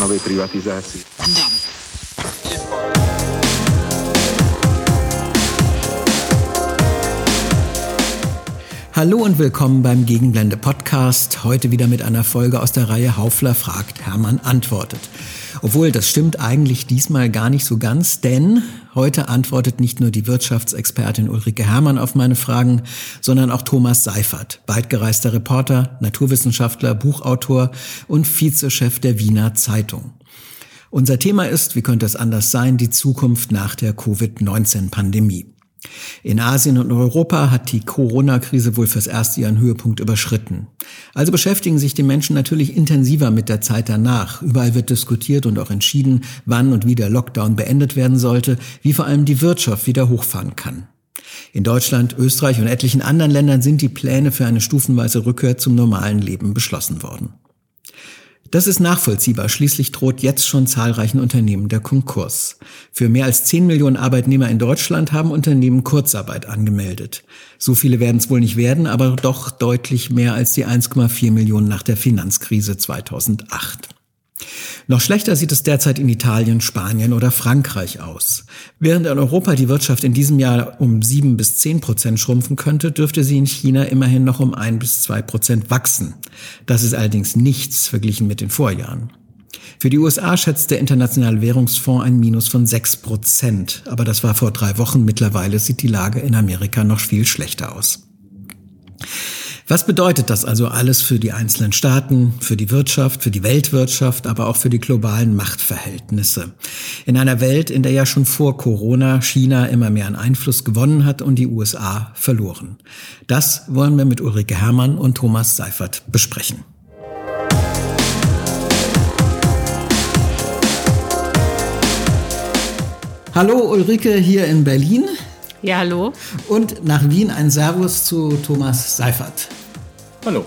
plánovej privatizácii. Hallo und willkommen beim Gegenblende Podcast. Heute wieder mit einer Folge aus der Reihe Haufler fragt, Hermann antwortet. Obwohl, das stimmt eigentlich diesmal gar nicht so ganz, denn heute antwortet nicht nur die Wirtschaftsexpertin Ulrike Hermann auf meine Fragen, sondern auch Thomas Seifert, weitgereister Reporter, Naturwissenschaftler, Buchautor und Vizechef der Wiener Zeitung. Unser Thema ist, wie könnte es anders sein, die Zukunft nach der Covid-19-Pandemie. In Asien und Europa hat die Corona-Krise wohl fürs erste ihren Höhepunkt überschritten. Also beschäftigen sich die Menschen natürlich intensiver mit der Zeit danach. Überall wird diskutiert und auch entschieden, wann und wie der Lockdown beendet werden sollte, wie vor allem die Wirtschaft wieder hochfahren kann. In Deutschland, Österreich und etlichen anderen Ländern sind die Pläne für eine stufenweise Rückkehr zum normalen Leben beschlossen worden. Das ist nachvollziehbar. Schließlich droht jetzt schon zahlreichen Unternehmen der Konkurs. Für mehr als 10 Millionen Arbeitnehmer in Deutschland haben Unternehmen Kurzarbeit angemeldet. So viele werden es wohl nicht werden, aber doch deutlich mehr als die 1,4 Millionen nach der Finanzkrise 2008. Noch schlechter sieht es derzeit in Italien, Spanien oder Frankreich aus. Während in Europa die Wirtschaft in diesem Jahr um sieben bis zehn Prozent schrumpfen könnte, dürfte sie in China immerhin noch um ein bis zwei Prozent wachsen. Das ist allerdings nichts verglichen mit den Vorjahren. Für die USA schätzt der Internationale Währungsfonds ein Minus von sechs Prozent. Aber das war vor drei Wochen. Mittlerweile sieht die Lage in Amerika noch viel schlechter aus. Was bedeutet das also alles für die einzelnen Staaten, für die Wirtschaft, für die Weltwirtschaft, aber auch für die globalen Machtverhältnisse? In einer Welt, in der ja schon vor Corona China immer mehr an Einfluss gewonnen hat und die USA verloren. Das wollen wir mit Ulrike Herrmann und Thomas Seifert besprechen. Hallo Ulrike hier in Berlin. Ja, hallo. Und nach Wien ein Servus zu Thomas Seifert. Hallo.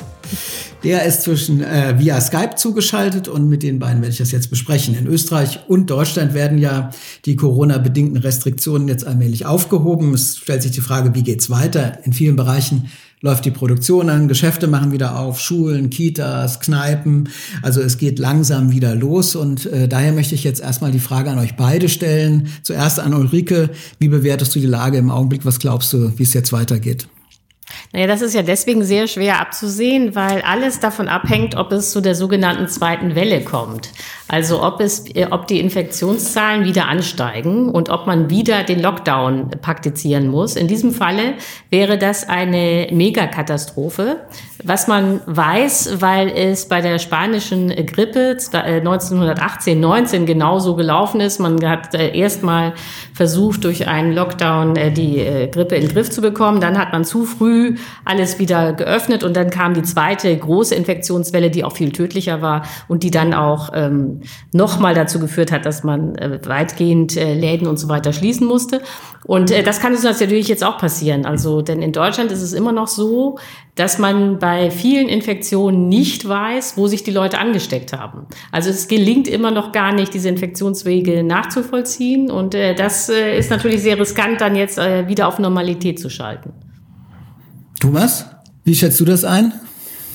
Der ist zwischen äh, via Skype zugeschaltet und mit den beiden werde ich das jetzt besprechen. In Österreich und Deutschland werden ja die Corona-bedingten Restriktionen jetzt allmählich aufgehoben. Es stellt sich die Frage, wie geht's weiter? In vielen Bereichen läuft die Produktion an, Geschäfte machen wieder auf, Schulen, Kitas, Kneipen. Also es geht langsam wieder los und äh, daher möchte ich jetzt erstmal die Frage an euch beide stellen. Zuerst an Ulrike, wie bewertest du die Lage im Augenblick? Was glaubst du, wie es jetzt weitergeht? Naja, das ist ja deswegen sehr schwer abzusehen, weil alles davon abhängt, ob es zu der sogenannten zweiten Welle kommt. Also ob es, äh, ob die Infektionszahlen wieder ansteigen und ob man wieder den Lockdown praktizieren muss. In diesem Falle wäre das eine Megakatastrophe. Was man weiß, weil es bei der spanischen Grippe 1918, 19 äh, genauso gelaufen ist. Man hat äh, erstmal versucht, durch einen Lockdown die Grippe in den Griff zu bekommen. Dann hat man zu früh alles wieder geöffnet und dann kam die zweite große Infektionswelle, die auch viel tödlicher war und die dann auch ähm, nochmal dazu geführt hat, dass man äh, weitgehend äh, Läden und so weiter schließen musste. Und äh, das kann uns natürlich jetzt auch passieren. Also, denn in Deutschland ist es immer noch so, dass man bei vielen Infektionen nicht weiß, wo sich die Leute angesteckt haben. Also es gelingt immer noch gar nicht, diese Infektionswege nachzuvollziehen. Und äh, das äh, ist natürlich sehr riskant, dann jetzt äh, wieder auf Normalität zu schalten. Thomas, wie schätzt du das ein?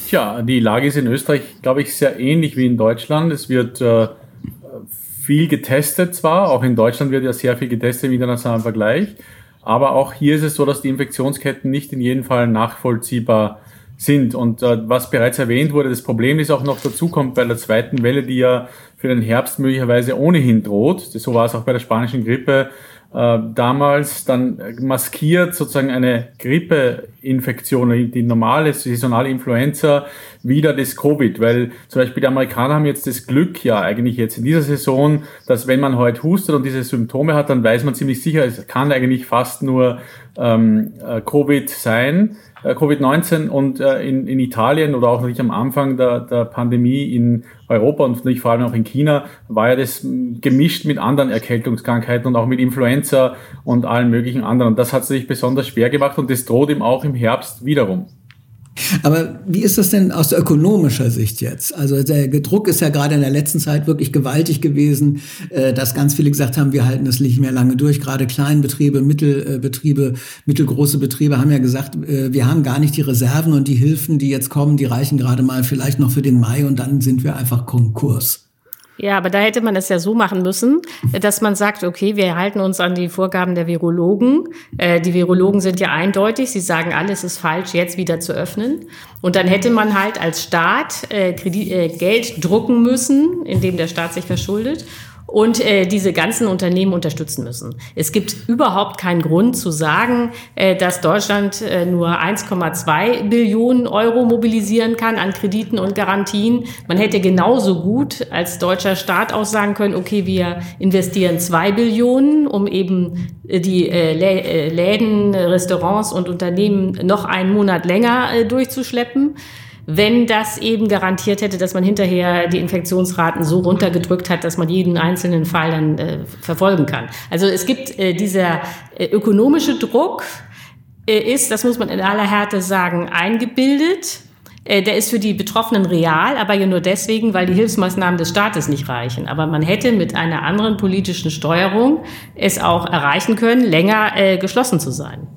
Tja, die Lage ist in Österreich, glaube ich, sehr ähnlich wie in Deutschland. Es wird äh, viel getestet zwar, auch in Deutschland wird ja sehr viel getestet im internationalen Vergleich, aber auch hier ist es so, dass die Infektionsketten nicht in jedem Fall nachvollziehbar sind. Und äh, was bereits erwähnt wurde, das Problem ist auch noch dazu kommt bei der zweiten Welle, die ja für den Herbst möglicherweise ohnehin droht. So war es auch bei der spanischen Grippe äh, damals dann maskiert sozusagen eine Grippeinfektion, die normale saisonale Influenza, wieder das Covid, weil zum Beispiel die Amerikaner haben jetzt das Glück ja eigentlich jetzt in dieser Saison, dass wenn man heute hustet und diese Symptome hat, dann weiß man ziemlich sicher, es kann eigentlich fast nur ähm, äh, Covid sein. Äh, Covid-19 und äh, in, in Italien oder auch natürlich am Anfang der, der Pandemie in Europa und natürlich vor allem auch in China war ja das gemischt mit anderen Erkältungskrankheiten und auch mit Influenza und allen möglichen anderen. Das hat sich besonders schwer gemacht und das droht ihm auch im Herbst wiederum. Aber wie ist das denn aus ökonomischer Sicht jetzt? Also der Druck ist ja gerade in der letzten Zeit wirklich gewaltig gewesen, äh, dass ganz viele gesagt haben, wir halten das nicht mehr lange durch. Gerade Kleinbetriebe, Mittelbetriebe, mittelgroße Betriebe haben ja gesagt, äh, wir haben gar nicht die Reserven und die Hilfen, die jetzt kommen, die reichen gerade mal vielleicht noch für den Mai und dann sind wir einfach Konkurs. Ja, aber da hätte man es ja so machen müssen, dass man sagt, okay, wir halten uns an die Vorgaben der Virologen. Äh, die Virologen sind ja eindeutig, sie sagen, alles ist falsch, jetzt wieder zu öffnen. Und dann hätte man halt als Staat äh, Kredit, äh, Geld drucken müssen, indem der Staat sich verschuldet und äh, diese ganzen Unternehmen unterstützen müssen. Es gibt überhaupt keinen Grund zu sagen, äh, dass Deutschland äh, nur 1,2 Billionen Euro mobilisieren kann an Krediten und Garantien. Man hätte genauso gut als deutscher Staat auch sagen können, okay, wir investieren zwei Billionen, um eben äh, die äh, äh Läden, Restaurants und Unternehmen noch einen Monat länger äh, durchzuschleppen wenn das eben garantiert hätte, dass man hinterher die Infektionsraten so runtergedrückt hat, dass man jeden einzelnen Fall dann äh, verfolgen kann. Also es gibt äh, dieser äh, ökonomische Druck, äh, ist, das muss man in aller Härte sagen, eingebildet. Äh, der ist für die Betroffenen real, aber ja nur deswegen, weil die Hilfsmaßnahmen des Staates nicht reichen. Aber man hätte mit einer anderen politischen Steuerung es auch erreichen können, länger äh, geschlossen zu sein.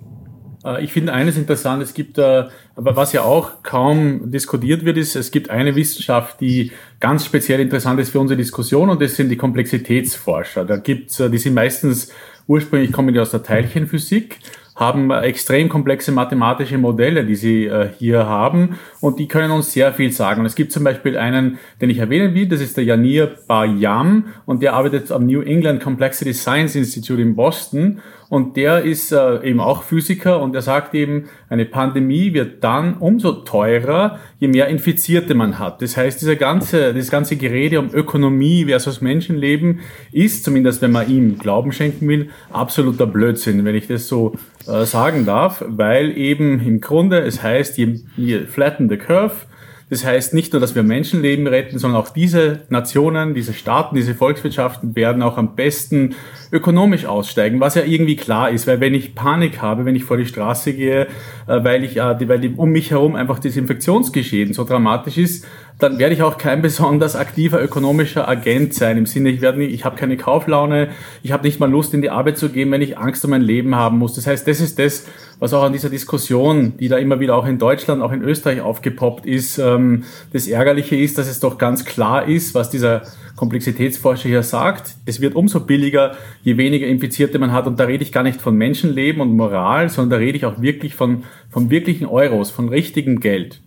Äh, ich finde eines interessant, es gibt, äh, was ja auch kaum diskutiert wird, ist, es gibt eine Wissenschaft, die ganz speziell interessant ist für unsere Diskussion und das sind die Komplexitätsforscher. Da gibt's, äh, die sind meistens ursprünglich kommen die aus der Teilchenphysik haben extrem komplexe mathematische Modelle, die sie hier haben und die können uns sehr viel sagen. Und es gibt zum Beispiel einen, den ich erwähnen will, das ist der Janir Bayam und der arbeitet am New England Complexity Science Institute in Boston und der ist äh, eben auch Physiker und er sagt eben, eine Pandemie wird dann umso teurer, je mehr Infizierte man hat. Das heißt, dieser ganze, das ganze Gerede um Ökonomie versus Menschenleben ist, zumindest wenn man ihm Glauben schenken will, absoluter Blödsinn, wenn ich das so äh, sagen darf, weil eben im Grunde es heißt, je, je flatten the curve, das heißt nicht nur, dass wir Menschenleben retten, sondern auch diese Nationen, diese Staaten, diese Volkswirtschaften werden auch am besten ökonomisch aussteigen, was ja irgendwie klar ist, weil wenn ich Panik habe, wenn ich vor die Straße gehe, äh, weil ich, äh, weil um mich herum einfach das Infektionsgeschehen so dramatisch ist, dann werde ich auch kein besonders aktiver ökonomischer Agent sein. Im Sinne, ich werde nicht, ich habe keine Kauflaune, ich habe nicht mal Lust, in die Arbeit zu gehen, wenn ich Angst um mein Leben haben muss. Das heißt, das ist das, was auch an dieser Diskussion, die da immer wieder auch in Deutschland, auch in Österreich aufgepoppt ist, ähm, das Ärgerliche ist, dass es doch ganz klar ist, was dieser Komplexitätsforscher hier sagt. Es wird umso billiger, je weniger Infizierte man hat. Und da rede ich gar nicht von Menschenleben und Moral, sondern da rede ich auch wirklich von, von wirklichen Euros, von richtigem Geld.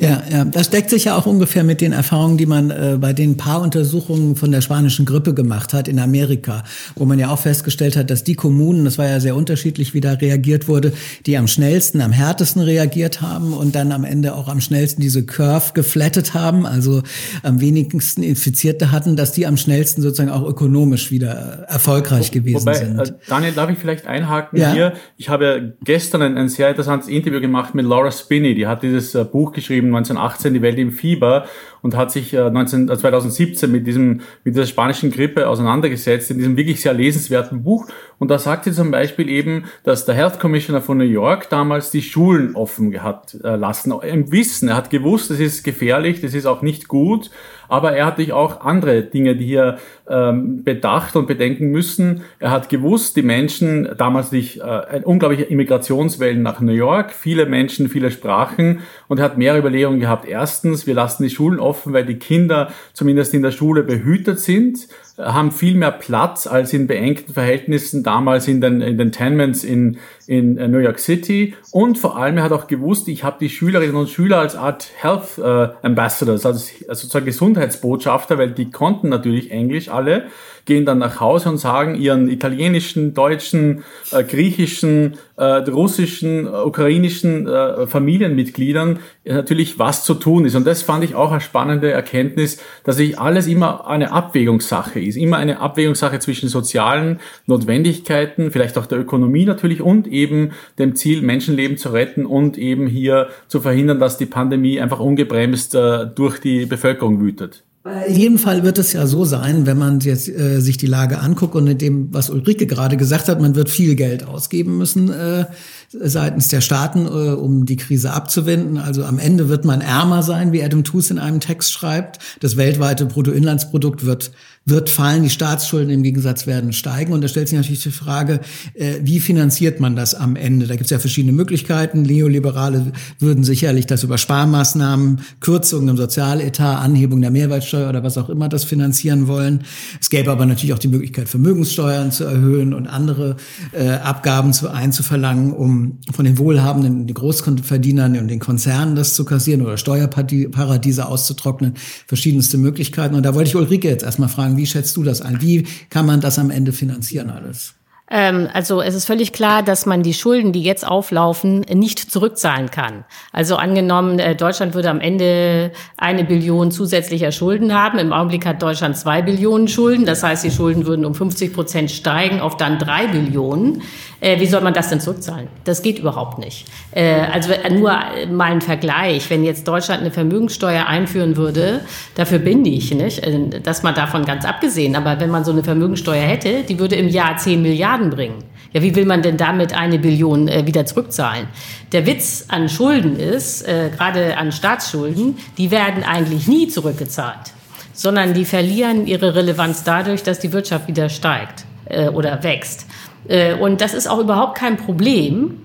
Ja, ja, das deckt sich ja auch ungefähr mit den Erfahrungen, die man äh, bei den paar Untersuchungen von der spanischen Grippe gemacht hat in Amerika, wo man ja auch festgestellt hat, dass die Kommunen, das war ja sehr unterschiedlich, wie da reagiert wurde, die am schnellsten, am härtesten reagiert haben und dann am Ende auch am schnellsten diese Curve geflattet haben, also am wenigsten Infizierte hatten, dass die am schnellsten sozusagen auch ökonomisch wieder erfolgreich gewesen Wobei, sind. Äh, Daniel, darf ich vielleicht einhaken ja? hier? Ich habe gestern ein, ein sehr interessantes Interview gemacht mit Laura Spinney, die hat dieses äh, Buch geschrieben, 1918 Die Welt im Fieber und hat sich 19, äh, 2017 äh, mit diesem, mit dieser spanischen Grippe auseinandergesetzt, in diesem wirklich sehr lesenswerten Buch. Und da sagt sie zum Beispiel eben, dass der Health Commissioner von New York damals die Schulen offen hat äh, lassen. Im Wissen, er hat gewusst, das ist gefährlich, das ist auch nicht gut, aber er hat sich auch andere Dinge, die hier ähm, bedacht und bedenken müssen. Er hat gewusst, die Menschen, damals sich äh, ein unglaublicher Immigrationswellen nach New York, viele Menschen, viele Sprachen und er hat mehrere Überlegungen gehabt. Erstens, wir lassen die Schulen offen, weil die Kinder zumindest in der Schule behütet sind haben viel mehr Platz als in beengten Verhältnissen damals in den, in den Tenements in, in New York City. Und vor allem, er hat auch gewusst, ich habe die Schülerinnen und Schüler als Art Health äh, Ambassadors, also sozusagen Gesundheitsbotschafter, weil die konnten natürlich Englisch alle gehen dann nach Hause und sagen ihren italienischen, deutschen, äh, griechischen, äh, russischen, äh, ukrainischen äh, Familienmitgliedern natürlich, was zu tun ist. Und das fand ich auch eine spannende Erkenntnis, dass sich alles immer eine Abwägungssache ist, immer eine Abwägungssache zwischen sozialen Notwendigkeiten, vielleicht auch der Ökonomie natürlich und eben dem Ziel, Menschenleben zu retten und eben hier zu verhindern, dass die Pandemie einfach ungebremst äh, durch die Bevölkerung wütet. In jedem Fall wird es ja so sein, wenn man jetzt äh, sich die Lage anguckt und in dem, was Ulrike gerade gesagt hat, man wird viel Geld ausgeben müssen, äh, seitens der Staaten, äh, um die Krise abzuwenden. Also am Ende wird man ärmer sein, wie Adam Tooze in einem Text schreibt. Das weltweite Bruttoinlandsprodukt wird wird fallen, die Staatsschulden im Gegensatz werden steigen. Und da stellt sich natürlich die Frage, äh, wie finanziert man das am Ende? Da gibt es ja verschiedene Möglichkeiten. Neoliberale würden sicherlich das über Sparmaßnahmen, Kürzungen im Sozialetat, Anhebung der Mehrwertsteuer oder was auch immer das finanzieren wollen. Es gäbe aber natürlich auch die Möglichkeit, Vermögenssteuern zu erhöhen und andere äh, Abgaben zu einzuverlangen, um von den Wohlhabenden, den Großverdienern und den Konzernen das zu kassieren oder Steuerparadiese auszutrocknen. Verschiedenste Möglichkeiten. Und da wollte ich Ulrike jetzt erstmal fragen, wie schätzt du das ein? Wie kann man das am Ende finanzieren alles? Ähm, also es ist völlig klar, dass man die Schulden, die jetzt auflaufen, nicht zurückzahlen kann. Also angenommen, äh, Deutschland würde am Ende eine Billion zusätzlicher Schulden haben. Im Augenblick hat Deutschland zwei Billionen Schulden. Das heißt, die Schulden würden um 50 Prozent steigen auf dann drei Billionen. Äh, wie soll man das denn zurückzahlen? Das geht überhaupt nicht. Äh, also nur mal ein Vergleich. Wenn jetzt Deutschland eine Vermögenssteuer einführen würde, dafür bin ich, nicht? dass man davon ganz abgesehen. Aber wenn man so eine Vermögenssteuer hätte, die würde im Jahr 10 Milliarden Milliarden bringen. Ja, wie will man denn damit eine Billion äh, wieder zurückzahlen? Der Witz an Schulden ist, äh, gerade an Staatsschulden, die werden eigentlich nie zurückgezahlt, sondern die verlieren ihre Relevanz dadurch, dass die Wirtschaft wieder steigt äh, oder wächst. Äh, und das ist auch überhaupt kein Problem,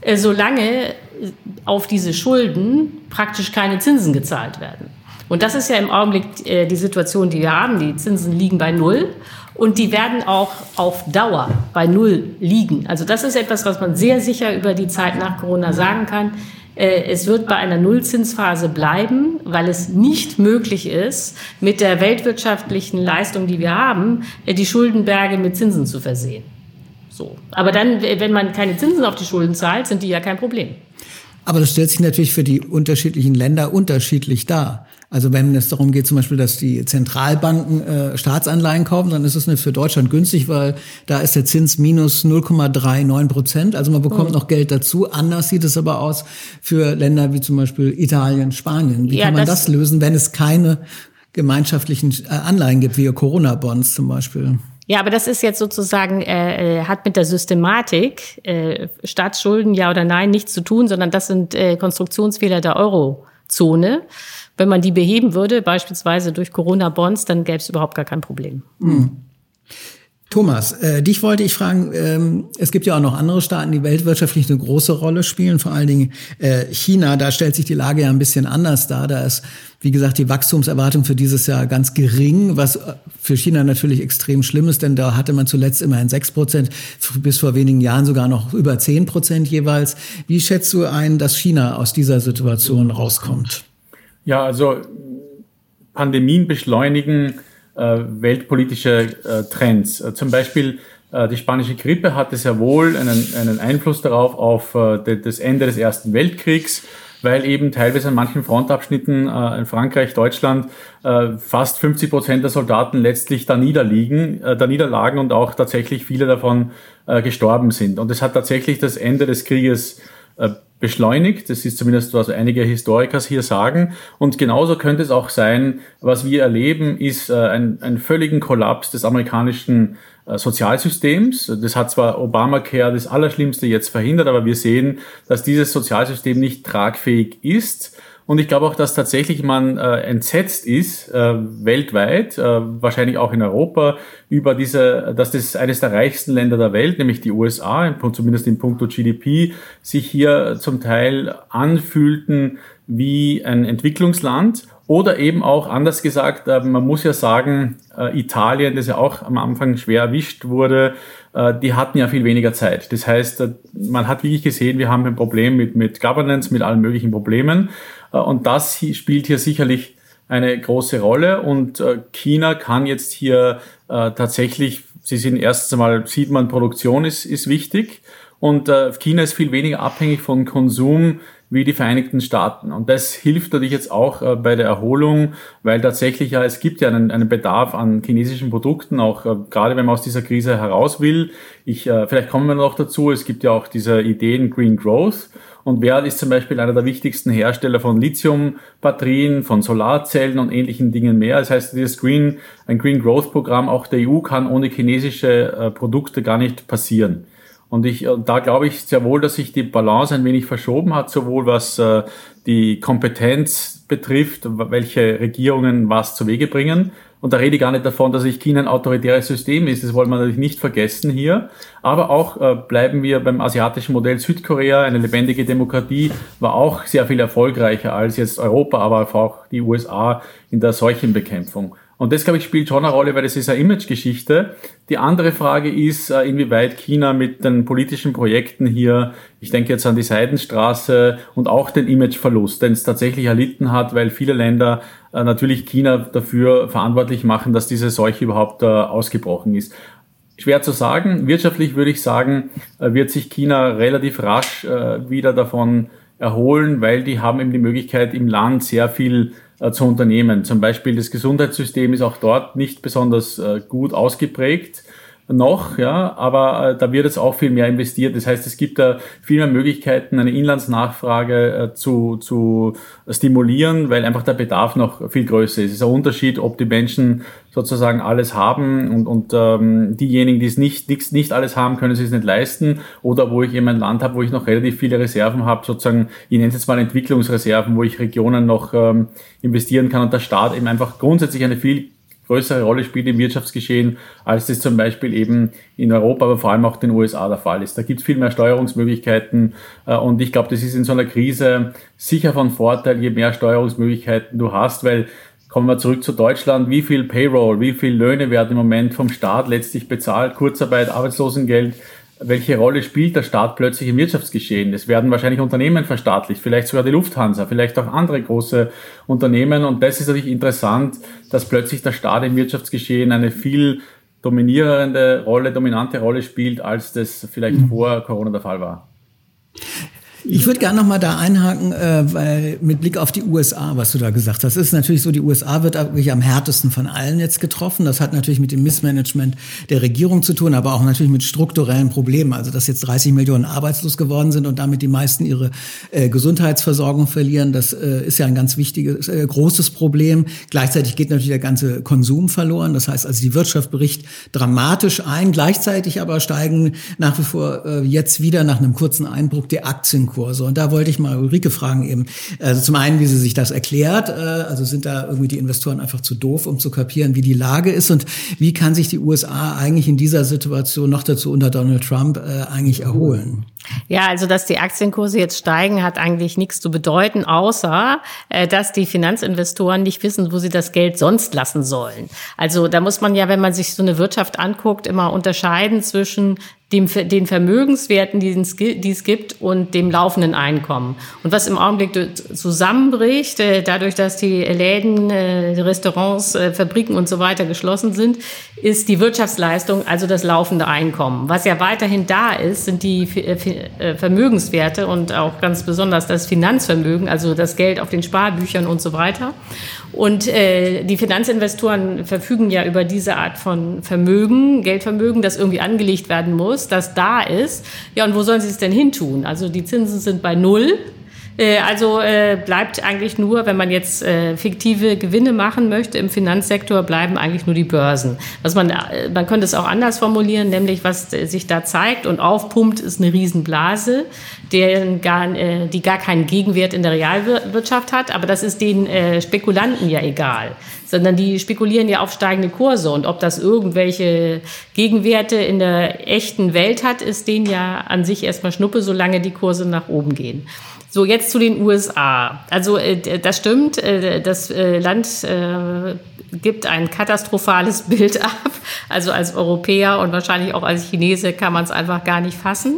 äh, solange auf diese Schulden praktisch keine Zinsen gezahlt werden. Und das ist ja im Augenblick äh, die Situation, die wir haben. Die Zinsen liegen bei Null. Und die werden auch auf Dauer bei Null liegen. Also das ist etwas, was man sehr sicher über die Zeit nach Corona sagen kann. Es wird bei einer Nullzinsphase bleiben, weil es nicht möglich ist, mit der weltwirtschaftlichen Leistung, die wir haben, die Schuldenberge mit Zinsen zu versehen. So. Aber dann, wenn man keine Zinsen auf die Schulden zahlt, sind die ja kein Problem. Aber das stellt sich natürlich für die unterschiedlichen Länder unterschiedlich dar. Also wenn es darum geht, zum Beispiel, dass die Zentralbanken äh, Staatsanleihen kaufen, dann ist es für Deutschland günstig, weil da ist der Zins minus 0,39 Prozent. Also man bekommt mhm. noch Geld dazu. Anders sieht es aber aus für Länder wie zum Beispiel Italien, Spanien. Wie ja, kann man das, das lösen, wenn es keine gemeinschaftlichen äh, Anleihen gibt, wie Corona-Bonds zum Beispiel? Ja, aber das ist jetzt sozusagen, äh, äh, hat mit der Systematik äh, Staatsschulden ja oder nein nichts zu tun, sondern das sind äh, Konstruktionsfehler der Eurozone. Wenn man die beheben würde, beispielsweise durch Corona-Bonds, dann gäbe es überhaupt gar kein Problem. Mhm. Thomas, äh, dich wollte ich fragen, ähm, es gibt ja auch noch andere Staaten, die weltwirtschaftlich eine große Rolle spielen, vor allen Dingen äh, China, da stellt sich die Lage ja ein bisschen anders dar. Da ist, wie gesagt, die Wachstumserwartung für dieses Jahr ganz gering, was äh, für China natürlich extrem schlimm ist, denn da hatte man zuletzt immerhin sechs Prozent, bis vor wenigen Jahren sogar noch über zehn Prozent jeweils. Wie schätzt du ein, dass China aus dieser Situation rauskommt? Ja, also Pandemien beschleunigen weltpolitische äh, Trends. Äh, zum Beispiel äh, die spanische Grippe hatte sehr wohl einen, einen Einfluss darauf auf äh, das Ende des Ersten Weltkriegs, weil eben teilweise an manchen Frontabschnitten äh, in Frankreich, Deutschland fast 50 Prozent der Soldaten letztlich da niederliegen, da niederlagen und auch tatsächlich viele davon gestorben sind. Und es hat tatsächlich das Ende des Krieges beschleunigt. Das ist zumindest, was einige Historiker hier sagen. Und genauso könnte es auch sein, was wir erleben, ist äh, ein, ein völligen Kollaps des amerikanischen äh, Sozialsystems. Das hat zwar Obamacare das Allerschlimmste jetzt verhindert, aber wir sehen, dass dieses Sozialsystem nicht tragfähig ist. Und ich glaube auch, dass tatsächlich man äh, entsetzt ist, äh, weltweit, äh, wahrscheinlich auch in Europa, über diese, dass das eines der reichsten Länder der Welt, nämlich die USA, zumindest in puncto GDP, sich hier zum Teil anfühlten wie ein Entwicklungsland. Oder eben auch, anders gesagt, äh, man muss ja sagen, äh, Italien, das ja auch am Anfang schwer erwischt wurde, äh, die hatten ja viel weniger Zeit. Das heißt, man hat wirklich gesehen, wir haben ein Problem mit, mit Governance, mit allen möglichen Problemen. Äh, und das spielt hier sicherlich eine große Rolle. Und äh, China kann jetzt hier äh, tatsächlich, Sie sind erstens einmal, sieht man, Produktion ist, ist wichtig. Und China ist viel weniger abhängig von Konsum wie die Vereinigten Staaten. Und das hilft natürlich jetzt auch äh, bei der Erholung, weil tatsächlich ja, es gibt ja einen, einen Bedarf an chinesischen Produkten, auch äh, gerade wenn man aus dieser Krise heraus will. Ich, äh, vielleicht kommen wir noch dazu, es gibt ja auch diese Ideen Green Growth. Und Wert ist zum Beispiel einer der wichtigsten Hersteller von Lithium-Batterien, von Solarzellen und ähnlichen Dingen mehr. Das heißt, dieses Green, ein Green Growth Programm auch der EU kann ohne chinesische äh, Produkte gar nicht passieren. Und ich, da glaube ich sehr wohl, dass sich die Balance ein wenig verschoben hat, sowohl was äh, die Kompetenz betrifft, welche Regierungen was zu Wege bringen. Und da rede ich gar nicht davon, dass ich China ein autoritäres System ist. Das wollen wir natürlich nicht vergessen hier. Aber auch äh, bleiben wir beim asiatischen Modell Südkorea. Eine lebendige Demokratie war auch sehr viel erfolgreicher als jetzt Europa, aber auch die USA in der Seuchenbekämpfung. Und das, glaube ich, spielt schon eine Rolle, weil das ist eine Imagegeschichte. Die andere Frage ist, äh, inwieweit China mit den politischen Projekten hier, ich denke jetzt an die Seidenstraße und auch den Imageverlust, den es tatsächlich erlitten hat, weil viele Länder äh, natürlich China dafür verantwortlich machen, dass diese Seuche überhaupt äh, ausgebrochen ist. Schwer zu sagen. Wirtschaftlich würde ich sagen, wird sich China relativ rasch wieder davon erholen, weil die haben eben die Möglichkeit, im Land sehr viel zu unternehmen. Zum Beispiel das Gesundheitssystem ist auch dort nicht besonders äh, gut ausgeprägt noch, ja, aber äh, da wird jetzt auch viel mehr investiert. Das heißt, es gibt da viel mehr Möglichkeiten, eine Inlandsnachfrage äh, zu, zu stimulieren, weil einfach der Bedarf noch viel größer ist. Es ist ein Unterschied, ob die Menschen sozusagen alles haben und, und ähm, diejenigen, die es nicht, nicht, nicht alles haben, können sie es nicht leisten. Oder wo ich eben ein Land habe, wo ich noch relativ viele Reserven habe, sozusagen, ich nenne es jetzt mal Entwicklungsreserven, wo ich Regionen noch ähm, investieren kann und der Staat eben einfach grundsätzlich eine viel größere Rolle spielt im Wirtschaftsgeschehen, als das zum Beispiel eben in Europa, aber vor allem auch den USA der Fall ist. Da gibt es viel mehr Steuerungsmöglichkeiten äh, und ich glaube, das ist in so einer Krise sicher von Vorteil, je mehr Steuerungsmöglichkeiten du hast, weil Kommen wir zurück zu Deutschland. Wie viel Payroll, wie viel Löhne werden im Moment vom Staat letztlich bezahlt? Kurzarbeit, Arbeitslosengeld welche Rolle spielt der Staat plötzlich im Wirtschaftsgeschehen? Es werden wahrscheinlich Unternehmen verstaatlicht, vielleicht sogar die Lufthansa, vielleicht auch andere große Unternehmen. Und das ist natürlich interessant, dass plötzlich der Staat im Wirtschaftsgeschehen eine viel dominierende Rolle, dominante Rolle spielt, als das vielleicht mhm. vor Corona der Fall war. Ich würde gerne noch mal da einhaken, äh, weil mit Blick auf die USA, was du da gesagt hast, ist natürlich so, die USA wird wirklich am härtesten von allen jetzt getroffen. Das hat natürlich mit dem Missmanagement der Regierung zu tun, aber auch natürlich mit strukturellen Problemen. Also dass jetzt 30 Millionen arbeitslos geworden sind und damit die meisten ihre äh, Gesundheitsversorgung verlieren, das äh, ist ja ein ganz wichtiges, äh, großes Problem. Gleichzeitig geht natürlich der ganze Konsum verloren. Das heißt also, die Wirtschaft bricht dramatisch ein. Gleichzeitig aber steigen nach wie vor äh, jetzt wieder nach einem kurzen Einbruch die Aktien Aktienkurse. Und da wollte ich mal Ulrike fragen eben, also zum einen, wie sie sich das erklärt, äh, also sind da irgendwie die Investoren einfach zu doof, um zu kapieren, wie die Lage ist und wie kann sich die USA eigentlich in dieser Situation noch dazu unter Donald Trump äh, eigentlich erholen? Ja, also dass die Aktienkurse jetzt steigen, hat eigentlich nichts zu bedeuten, außer äh, dass die Finanzinvestoren nicht wissen, wo sie das Geld sonst lassen sollen. Also da muss man ja, wenn man sich so eine Wirtschaft anguckt, immer unterscheiden zwischen dem, den Vermögenswerten, die es gibt, und dem laufenden Einkommen. Und was im Augenblick zusammenbricht, äh, dadurch, dass die Läden, äh, Restaurants, äh, Fabriken und so weiter geschlossen sind, ist die Wirtschaftsleistung, also das laufende Einkommen. Was ja weiterhin da ist, sind die Vermögenswerte und auch ganz besonders das Finanzvermögen, also das Geld auf den Sparbüchern und so weiter. Und äh, die Finanzinvestoren verfügen ja über diese Art von Vermögen, Geldvermögen, das irgendwie angelegt werden muss, das da ist. Ja, und wo sollen sie es denn hin tun? Also die Zinsen sind bei Null. Äh, also äh, bleibt eigentlich nur, wenn man jetzt äh, fiktive Gewinne machen möchte im Finanzsektor, bleiben eigentlich nur die Börsen. Was man, man könnte es auch anders formulieren, nämlich was sich da zeigt und aufpumpt, ist eine Riesenblase, deren gar, die gar keinen Gegenwert in der Realwirtschaft hat. Aber das ist den Spekulanten ja egal sondern die spekulieren ja auf steigende Kurse. Und ob das irgendwelche Gegenwerte in der echten Welt hat, ist denen ja an sich erstmal Schnuppe, solange die Kurse nach oben gehen. So, jetzt zu den USA. Also äh, das stimmt, äh, das äh, Land gibt ein katastrophales Bild ab. Also als Europäer und wahrscheinlich auch als Chinese kann man es einfach gar nicht fassen.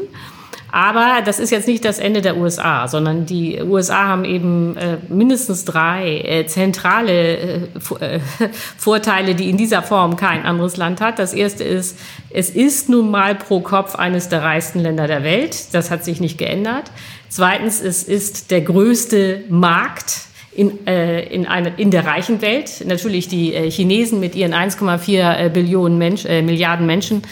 Aber das ist jetzt nicht das Ende der USA, sondern die USA haben eben äh, mindestens drei äh, zentrale äh Vorteile, die in dieser Form kein anderes Land hat. Das erste ist, es ist nun mal pro Kopf eines der reichsten Länder der Welt. Das hat sich nicht geändert. Zweitens, es ist der größte Markt in, äh, in, eine, in der reichen Welt. Natürlich die äh, Chinesen mit ihren 1,4 äh, Billionen Mensch, äh, Milliarden Menschen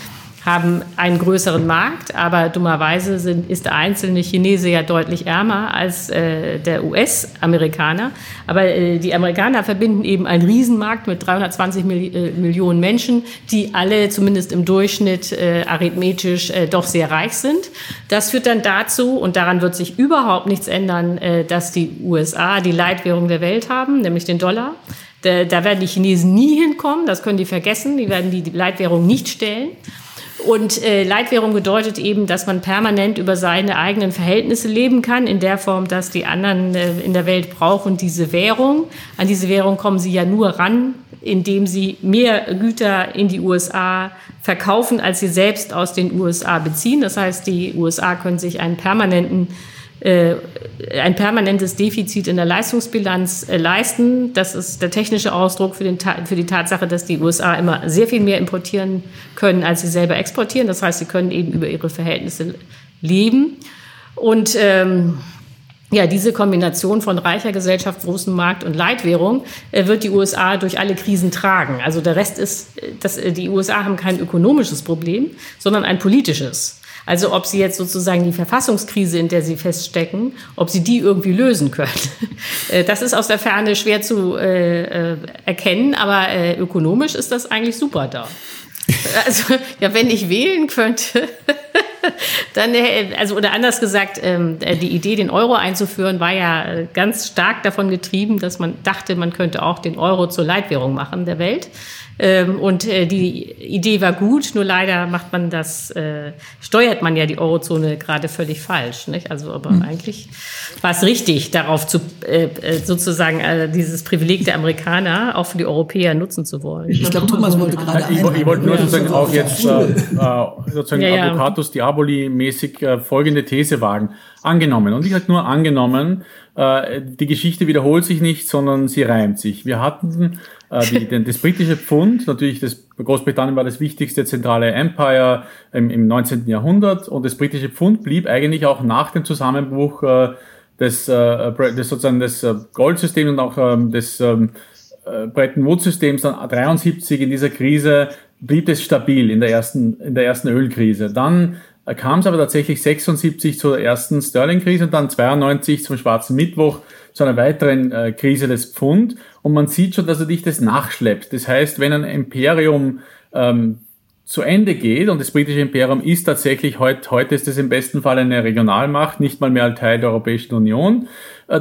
haben einen größeren Markt, aber dummerweise sind, ist der einzelne Chinese ja deutlich ärmer als äh, der US-Amerikaner. Aber äh, die Amerikaner verbinden eben einen Riesenmarkt mit 320 Mil äh, Millionen Menschen, die alle zumindest im Durchschnitt äh, arithmetisch äh, doch sehr reich sind. Das führt dann dazu, und daran wird sich überhaupt nichts ändern, äh, dass die USA die Leitwährung der Welt haben, nämlich den Dollar. Da, da werden die Chinesen nie hinkommen, das können die vergessen, die werden die Leitwährung nicht stellen. Und äh, Leitwährung bedeutet eben, dass man permanent über seine eigenen Verhältnisse leben kann, in der Form, dass die anderen äh, in der Welt brauchen diese Währung. An diese Währung kommen sie ja nur ran, indem sie mehr Güter in die USA verkaufen, als sie selbst aus den USA beziehen. Das heißt, die USA können sich einen permanenten ein permanentes Defizit in der Leistungsbilanz äh, leisten. Das ist der technische Ausdruck für, den, für die Tatsache, dass die USA immer sehr viel mehr importieren können, als sie selber exportieren. Das heißt, sie können eben über ihre Verhältnisse leben. Und ähm, ja, diese Kombination von reicher Gesellschaft, großem Markt und Leitwährung äh, wird die USA durch alle Krisen tragen. Also der Rest ist, äh, dass die USA haben kein ökonomisches Problem, sondern ein politisches. Also ob sie jetzt sozusagen die Verfassungskrise, in der sie feststecken, ob sie die irgendwie lösen können. Äh, das ist aus der Ferne schwer zu äh, äh, erkennen, aber äh, ökonomisch ist das eigentlich super da. Also, ja, wenn ich wählen könnte, dann, äh, also, oder anders gesagt, ähm, die Idee, den Euro einzuführen, war ja ganz stark davon getrieben, dass man dachte, man könnte auch den Euro zur Leitwährung machen der Welt. Ähm, und äh, die Idee war gut, nur leider macht man das, äh, steuert man ja die Eurozone gerade völlig falsch. Nicht? Also aber mhm. eigentlich war es richtig, darauf zu äh, äh sozusagen äh, dieses Privileg der Amerikaner auch für die Europäer nutzen zu wollen. Ich glaube, Thomas wollte gerade. Ich, ich wollte nur sozusagen auch jetzt äh, sozusagen ja, ja. Advocatus Diaboli mäßig äh, folgende These wagen. Angenommen. Und ich halt nur angenommen, äh, die Geschichte wiederholt sich nicht, sondern sie reimt sich. Wir hatten äh, die, den, das britische Pfund, natürlich das Großbritannien war das wichtigste zentrale Empire im, im 19. Jahrhundert und das britische Pfund blieb eigentlich auch nach dem Zusammenbruch äh, des, äh, des sozusagen des äh, Goldsystems und auch ähm, des ähm, äh, Bretton Woods Systems dann 73 in dieser Krise blieb es stabil in der ersten in der ersten Ölkrise. Dann kam es aber tatsächlich 76 zur ersten Sterling-Krise und dann 92 zum Schwarzen Mittwoch zu einer weiteren äh, Krise des Pfund. Und man sieht schon, dass er dich das nachschleppt. Das heißt, wenn ein Imperium ähm, zu Ende geht, und das britische Imperium ist tatsächlich heute, heute ist es im besten Fall eine Regionalmacht, nicht mal mehr ein Teil der Europäischen Union,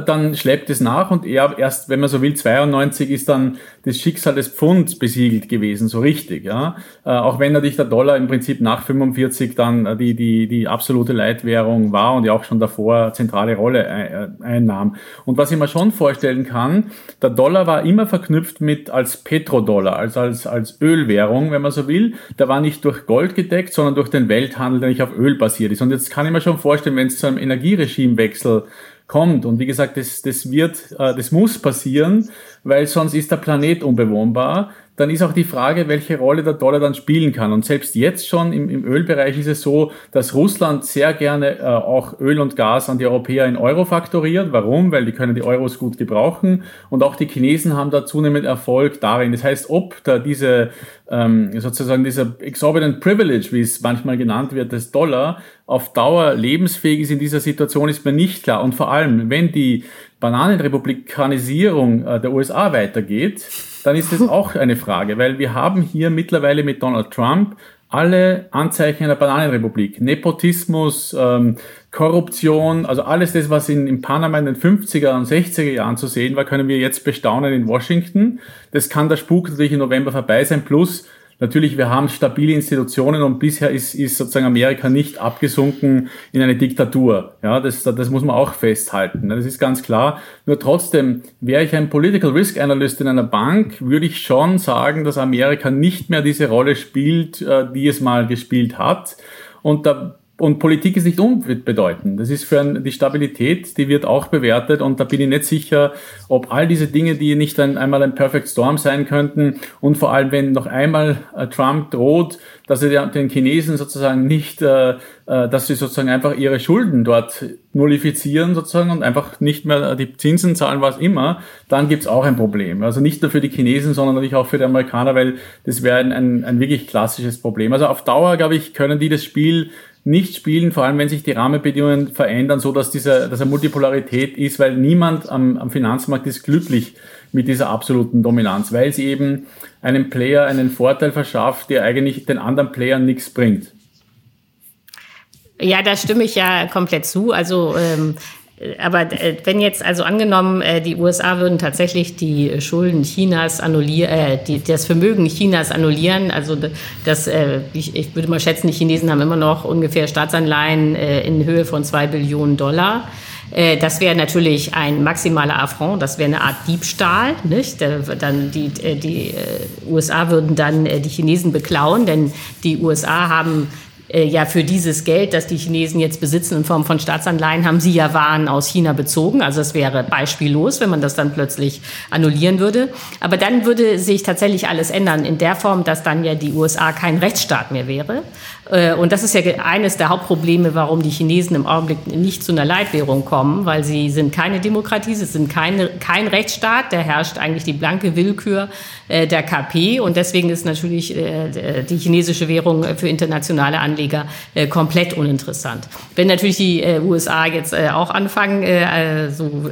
dann schleppt es nach und er erst, wenn man so will, 92 ist dann das Schicksal des Pfunds besiegelt gewesen, so richtig, ja. Äh, auch wenn natürlich der Dollar im Prinzip nach 45 dann äh, die, die, die absolute Leitwährung war und ja auch schon davor zentrale Rolle einnahm. Und was ich mir schon vorstellen kann, der Dollar war immer verknüpft mit als Petrodollar, also als, als Ölwährung, wenn man so will. Der war nicht durch Gold gedeckt, sondern durch den Welthandel, der nicht auf Öl basiert ist. Und jetzt kann ich mir schon vorstellen, wenn es zu einem Energieregimewechsel kommt. Und wie gesagt, das, das wird, äh, das muss passieren, weil sonst ist der Planet unbewohnbar dann ist auch die Frage, welche Rolle der Dollar dann spielen kann. Und selbst jetzt schon im, im Ölbereich ist es so, dass Russland sehr gerne äh, auch Öl und Gas an die Europäer in Euro faktoriert. Warum? Weil die können die Euros gut gebrauchen. Und auch die Chinesen haben da zunehmend Erfolg darin. Das heißt, ob da diese ähm, sozusagen dieser exorbitant privilege, wie es manchmal genannt wird, des Dollar auf Dauer lebensfähig ist in dieser Situation, ist mir nicht klar. Und vor allem, wenn die Bananenrepublikanisierung äh, der USA weitergeht, dann ist es auch eine Frage, weil wir haben hier mittlerweile mit Donald Trump alle Anzeichen einer Bananenrepublik. Nepotismus, ähm, Korruption, also alles das, was in, in Panama in den 50er und 60er Jahren zu sehen war, können wir jetzt bestaunen in Washington. Das kann der Spuk natürlich im November vorbei sein, plus Natürlich, wir haben stabile Institutionen und bisher ist, ist sozusagen Amerika nicht abgesunken in eine Diktatur. Ja, das, das muss man auch festhalten. Das ist ganz klar. Nur trotzdem, wäre ich ein Political Risk Analyst in einer Bank, würde ich schon sagen, dass Amerika nicht mehr diese Rolle spielt, äh, die es mal gespielt hat. Und da und Politik ist nicht unbedeutend. Das ist für die Stabilität, die wird auch bewertet und da bin ich nicht sicher, ob all diese Dinge, die nicht ein, einmal ein Perfect Storm sein könnten und vor allem, wenn noch einmal äh, Trump droht, dass er den Chinesen sozusagen nicht, äh, äh, dass sie sozusagen einfach ihre Schulden dort nullifizieren sozusagen und einfach nicht mehr die Zinsen zahlen, was immer, dann gibt's auch ein Problem. Also nicht nur für die Chinesen, sondern natürlich auch für die Amerikaner, weil das wäre ein, ein, ein wirklich klassisches Problem. Also auf Dauer, glaube ich, können die das Spiel nicht spielen, vor allem wenn sich die Rahmenbedingungen verändern, so dass diese, dass eine Multipolarität ist, weil niemand am, am Finanzmarkt ist glücklich mit dieser absoluten Dominanz, weil sie eben einem Player einen Vorteil verschafft, der eigentlich den anderen Playern nichts bringt. Ja, da stimme ich ja komplett zu. Also ähm, aber äh, wenn jetzt also angenommen, äh, die USA würden tatsächlich die Schulden Chinas annullieren, äh, die, das Vermögen Chinas annullieren, also das, äh, ich, ich würde mal schätzen, die Chinesen haben immer noch ungefähr Staatsanleihen äh, in Höhe von zwei Billionen Dollar. Äh, das wäre natürlich ein maximaler Affront, das wäre eine Art Diebstahl. Nicht? Dann die, äh, die USA würden dann die Chinesen beklauen, denn die USA haben äh, ja für dieses Geld, das die Chinesen jetzt besitzen in Form von Staatsanleihen, haben sie ja Waren aus China bezogen. Also es wäre beispiellos, wenn man das dann plötzlich annullieren würde. Aber dann würde sich tatsächlich alles ändern in der Form, dass dann ja die USA kein Rechtsstaat mehr wäre. Äh, und das ist ja eines der Hauptprobleme, warum die Chinesen im Augenblick nicht zu einer Leitwährung kommen, weil sie sind keine Demokratie, sie sind keine, kein Rechtsstaat, da herrscht eigentlich die blanke Willkür äh, der KP und deswegen ist natürlich äh, die chinesische Währung für internationale Anleger komplett uninteressant. Wenn natürlich die USA jetzt auch anfangen, so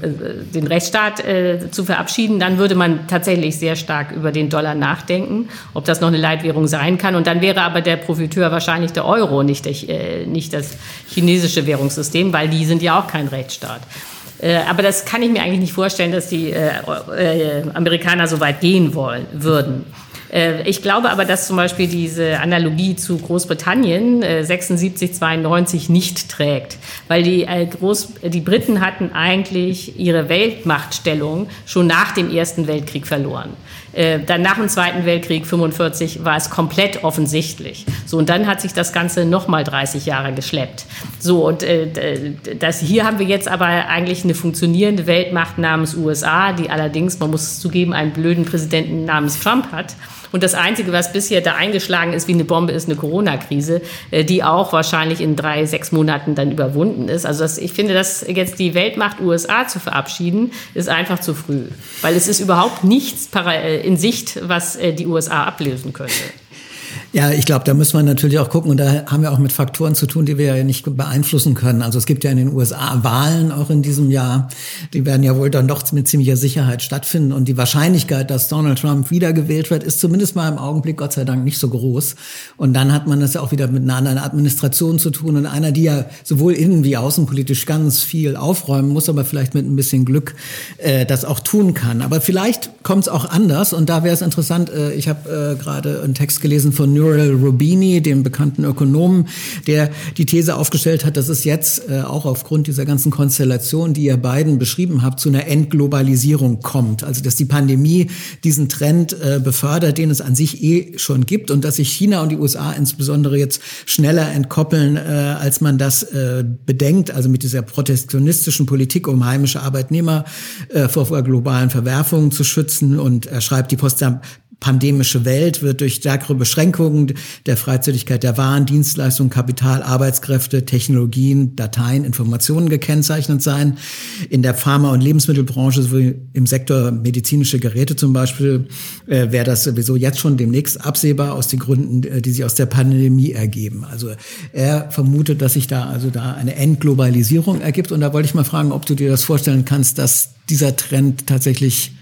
den Rechtsstaat zu verabschieden, dann würde man tatsächlich sehr stark über den Dollar nachdenken, ob das noch eine Leitwährung sein kann und dann wäre aber der Profiteur wahrscheinlich der Euro, nicht, der, äh, nicht das chinesische Währungssystem, weil die sind ja auch kein Rechtsstaat. Äh, aber das kann ich mir eigentlich nicht vorstellen, dass die äh, äh, Amerikaner so weit gehen wollen, würden. Äh, ich glaube aber, dass zum Beispiel diese Analogie zu Großbritannien 76, 92 nicht trägt, weil die, Groß, die Briten hatten eigentlich ihre Weltmachtstellung schon nach dem Ersten Weltkrieg verloren. Äh, dann nach dem Zweiten Weltkrieg 45 war es komplett offensichtlich. So und dann hat sich das Ganze noch mal 30 Jahre geschleppt. So und äh, das hier haben wir jetzt aber eigentlich eine funktionierende Weltmacht namens USA, die allerdings, man muss es zugeben, einen blöden Präsidenten namens Trump hat. Und das Einzige, was bisher da eingeschlagen ist wie eine Bombe, ist eine Corona-Krise, äh, die auch wahrscheinlich in drei, sechs Monaten dann überwunden ist. Also das, ich finde, dass jetzt die Weltmacht USA zu verabschieden, ist einfach zu früh. Weil es ist überhaupt nichts äh, in Sicht, was äh, die USA ablösen könnte. Ja, ich glaube, da muss man natürlich auch gucken, und da haben wir auch mit Faktoren zu tun, die wir ja nicht beeinflussen können. Also es gibt ja in den USA Wahlen auch in diesem Jahr, die werden ja wohl dann doch mit ziemlicher Sicherheit stattfinden. Und die Wahrscheinlichkeit, dass Donald Trump wiedergewählt wird, ist zumindest mal im Augenblick Gott sei Dank nicht so groß. Und dann hat man das ja auch wieder mit einer anderen Administration zu tun und einer, die ja sowohl innen wie außenpolitisch ganz viel aufräumen muss, aber vielleicht mit ein bisschen Glück äh, das auch tun kann. Aber vielleicht kommt es auch anders und da wäre es interessant, äh, ich habe äh, gerade einen Text gelesen von Nouriel Rubini, dem bekannten Ökonomen, der die These aufgestellt hat, dass es jetzt äh, auch aufgrund dieser ganzen Konstellation, die ihr beiden beschrieben habt, zu einer Entglobalisierung kommt. Also dass die Pandemie diesen Trend äh, befördert, den es an sich eh schon gibt und dass sich China und die USA insbesondere jetzt schneller entkoppeln, äh, als man das äh, bedenkt. Also mit dieser protektionistischen Politik, um heimische Arbeitnehmer äh, vor, globalen Verwerfungen zu schützen. Und er schreibt, die Potsdam pandemische Welt wird durch stärkere Beschränkungen der Freizügigkeit der Waren, Dienstleistungen, Kapital, Arbeitskräfte, Technologien, Dateien, Informationen gekennzeichnet sein. In der Pharma- und Lebensmittelbranche sowie im Sektor medizinische Geräte zum Beispiel äh, wäre das sowieso jetzt schon demnächst absehbar aus den Gründen, äh, die sich aus der Pandemie ergeben. Also er vermutet, dass sich da also da eine Entglobalisierung ergibt. Und da wollte ich mal fragen, ob du dir das vorstellen kannst, dass dieser Trend tatsächlich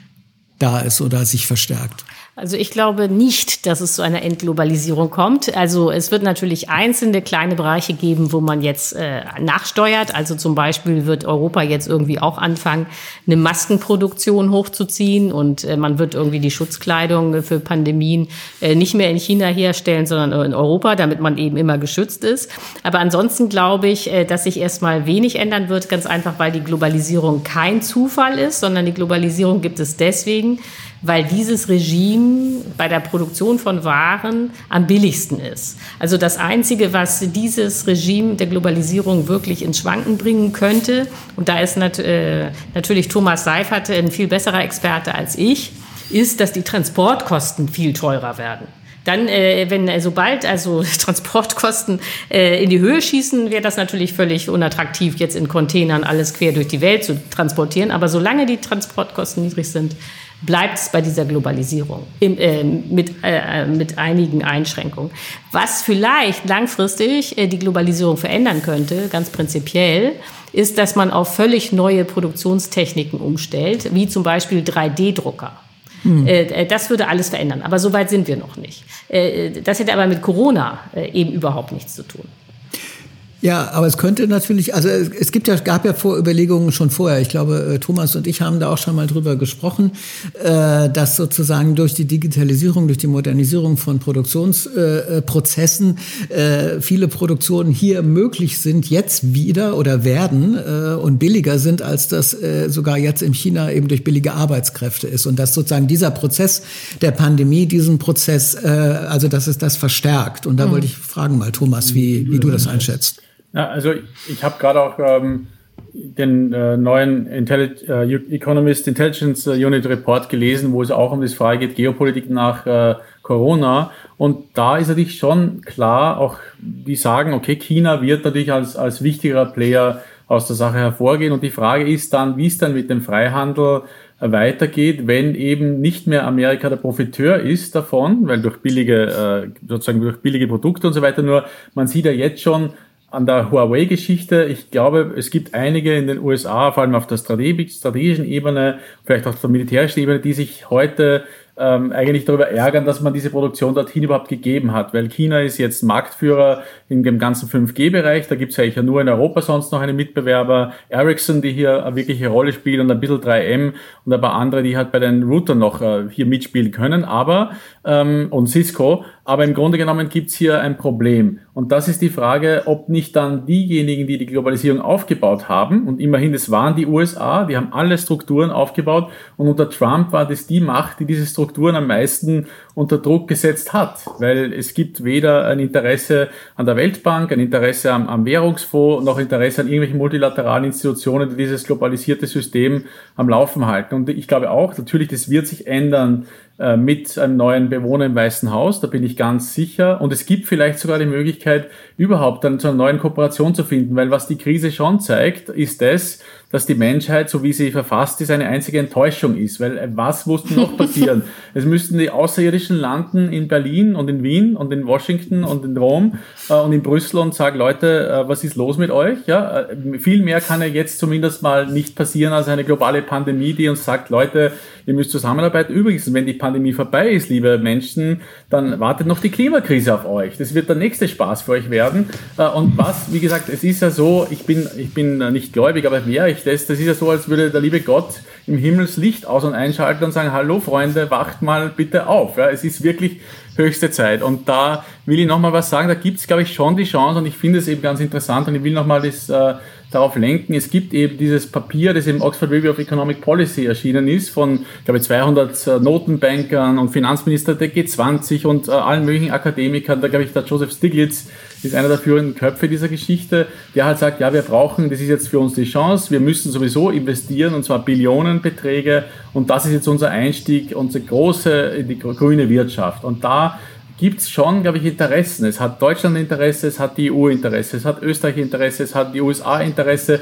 da ist oder sich verstärkt. Also ich glaube nicht, dass es zu einer Entglobalisierung kommt. Also es wird natürlich einzelne kleine Bereiche geben, wo man jetzt äh, nachsteuert. Also zum Beispiel wird Europa jetzt irgendwie auch anfangen, eine Maskenproduktion hochzuziehen und äh, man wird irgendwie die Schutzkleidung für Pandemien äh, nicht mehr in China herstellen, sondern in Europa, damit man eben immer geschützt ist. Aber ansonsten glaube ich, äh, dass sich erstmal wenig ändern wird, ganz einfach, weil die Globalisierung kein Zufall ist, sondern die Globalisierung gibt es deswegen, weil dieses Regime bei der Produktion von Waren am billigsten ist. Also das Einzige, was dieses Regime der Globalisierung wirklich ins Schwanken bringen könnte, und da ist nat äh, natürlich Thomas Seifert ein viel besserer Experte als ich, ist, dass die Transportkosten viel teurer werden. Dann, äh, wenn äh, sobald also Transportkosten äh, in die Höhe schießen, wäre das natürlich völlig unattraktiv, jetzt in Containern alles quer durch die Welt zu transportieren. Aber solange die Transportkosten niedrig sind, bleibt es bei dieser Globalisierung im, äh, mit, äh, mit einigen Einschränkungen. Was vielleicht langfristig äh, die Globalisierung verändern könnte, ganz prinzipiell, ist, dass man auf völlig neue Produktionstechniken umstellt, wie zum Beispiel 3D-Drucker. Hm. Äh, das würde alles verändern. Aber so weit sind wir noch nicht. Äh, das hätte aber mit Corona äh, eben überhaupt nichts zu tun. Ja, aber es könnte natürlich, also es gibt ja, gab ja Vorüberlegungen schon vorher. Ich glaube, äh, Thomas und ich haben da auch schon mal drüber gesprochen, äh, dass sozusagen durch die Digitalisierung, durch die Modernisierung von Produktionsprozessen äh, viele Produktionen hier möglich sind, jetzt wieder oder werden und billiger sind, als das sogar jetzt in China eben durch billige Arbeitskräfte ist. Und dass sozusagen dieser Prozess der Pandemie, diesen Prozess, also dass es das verstärkt. Und da mhm. wollte ich fragen mal, Thomas, wie, wie du das einschätzt. Ja, also ich habe gerade auch ähm, den äh, neuen Intelli äh, Economist Intelligence Unit Report gelesen, wo es auch um das Frage geht, Geopolitik nach äh, Corona. Und da ist natürlich schon klar, auch die sagen, okay, China wird natürlich als, als wichtiger Player aus der Sache hervorgehen. Und die Frage ist dann, wie es dann mit dem Freihandel äh, weitergeht, wenn eben nicht mehr Amerika der Profiteur ist davon, weil durch billige, äh, sozusagen durch billige Produkte und so weiter, nur man sieht ja jetzt schon, an der Huawei-Geschichte. Ich glaube, es gibt einige in den USA, vor allem auf der strategischen Ebene, vielleicht auch auf der militärischen Ebene, die sich heute ähm, eigentlich darüber ärgern, dass man diese Produktion dorthin überhaupt gegeben hat. Weil China ist jetzt Marktführer in dem ganzen 5G-Bereich. Da gibt es eigentlich ja nur in Europa sonst noch einen Mitbewerber. Ericsson, die hier eine wirkliche Rolle spielt und ein bisschen 3M und ein paar andere, die halt bei den Routern noch äh, hier mitspielen können. Aber, ähm, und Cisco. Aber im Grunde genommen gibt's hier ein Problem. Und das ist die Frage, ob nicht dann diejenigen, die die Globalisierung aufgebaut haben, und immerhin, es waren die USA, die haben alle Strukturen aufgebaut, und unter Trump war das die Macht, die diese Strukturen am meisten unter Druck gesetzt hat. Weil es gibt weder ein Interesse an der Weltbank, ein Interesse am, am Währungsfonds, noch Interesse an irgendwelchen multilateralen Institutionen, die dieses globalisierte System am Laufen halten. Und ich glaube auch, natürlich, das wird sich ändern mit einem neuen Bewohner im Weißen Haus, da bin ich ganz sicher. Und es gibt vielleicht sogar die Möglichkeit, überhaupt dann zu einer neuen Kooperation zu finden, weil was die Krise schon zeigt, ist das, dass die Menschheit, so wie sie verfasst ist, eine einzige Enttäuschung ist. Weil äh, was musste noch passieren? es müssten die Außerirdischen landen in Berlin und in Wien und in Washington und in Rom äh, und in Brüssel und sagen, Leute, äh, was ist los mit euch? Ja, äh, viel mehr kann ja jetzt zumindest mal nicht passieren als eine globale Pandemie, die uns sagt, Leute, ihr müsst zusammenarbeiten. Übrigens, wenn die Pandemie vorbei ist, liebe Menschen, dann wartet noch die Klimakrise auf euch. Das wird der nächste Spaß für euch werden. Äh, und was, wie gesagt, es ist ja so, ich bin, ich bin nicht gläubig, aber wäre ich das, das ist ja so, als würde der liebe Gott im Himmel das Licht aus- und einschalten und sagen, hallo Freunde, wacht mal bitte auf. Ja, es ist wirklich höchste Zeit. Und da will ich nochmal was sagen, da gibt es, glaube ich, schon die Chance und ich finde es eben ganz interessant und ich will nochmal das äh, darauf lenken. Es gibt eben dieses Papier, das im Oxford Review of Economic Policy erschienen ist, von, glaube ich, 200 äh, Notenbankern und Finanzminister der G20 und äh, allen möglichen Akademikern. Da, glaube ich, der Joseph Stiglitz ist einer der führenden Köpfe dieser Geschichte, der halt sagt, ja, wir brauchen, das ist jetzt für uns die Chance, wir müssen sowieso investieren und zwar Billionenbeträge und das ist jetzt unser Einstieg, unsere große, die grüne Wirtschaft. Und da gibt es schon, glaube ich, Interessen. Es hat Deutschland Interesse, es hat die EU Interesse, es hat Österreich Interesse, es hat die USA Interesse.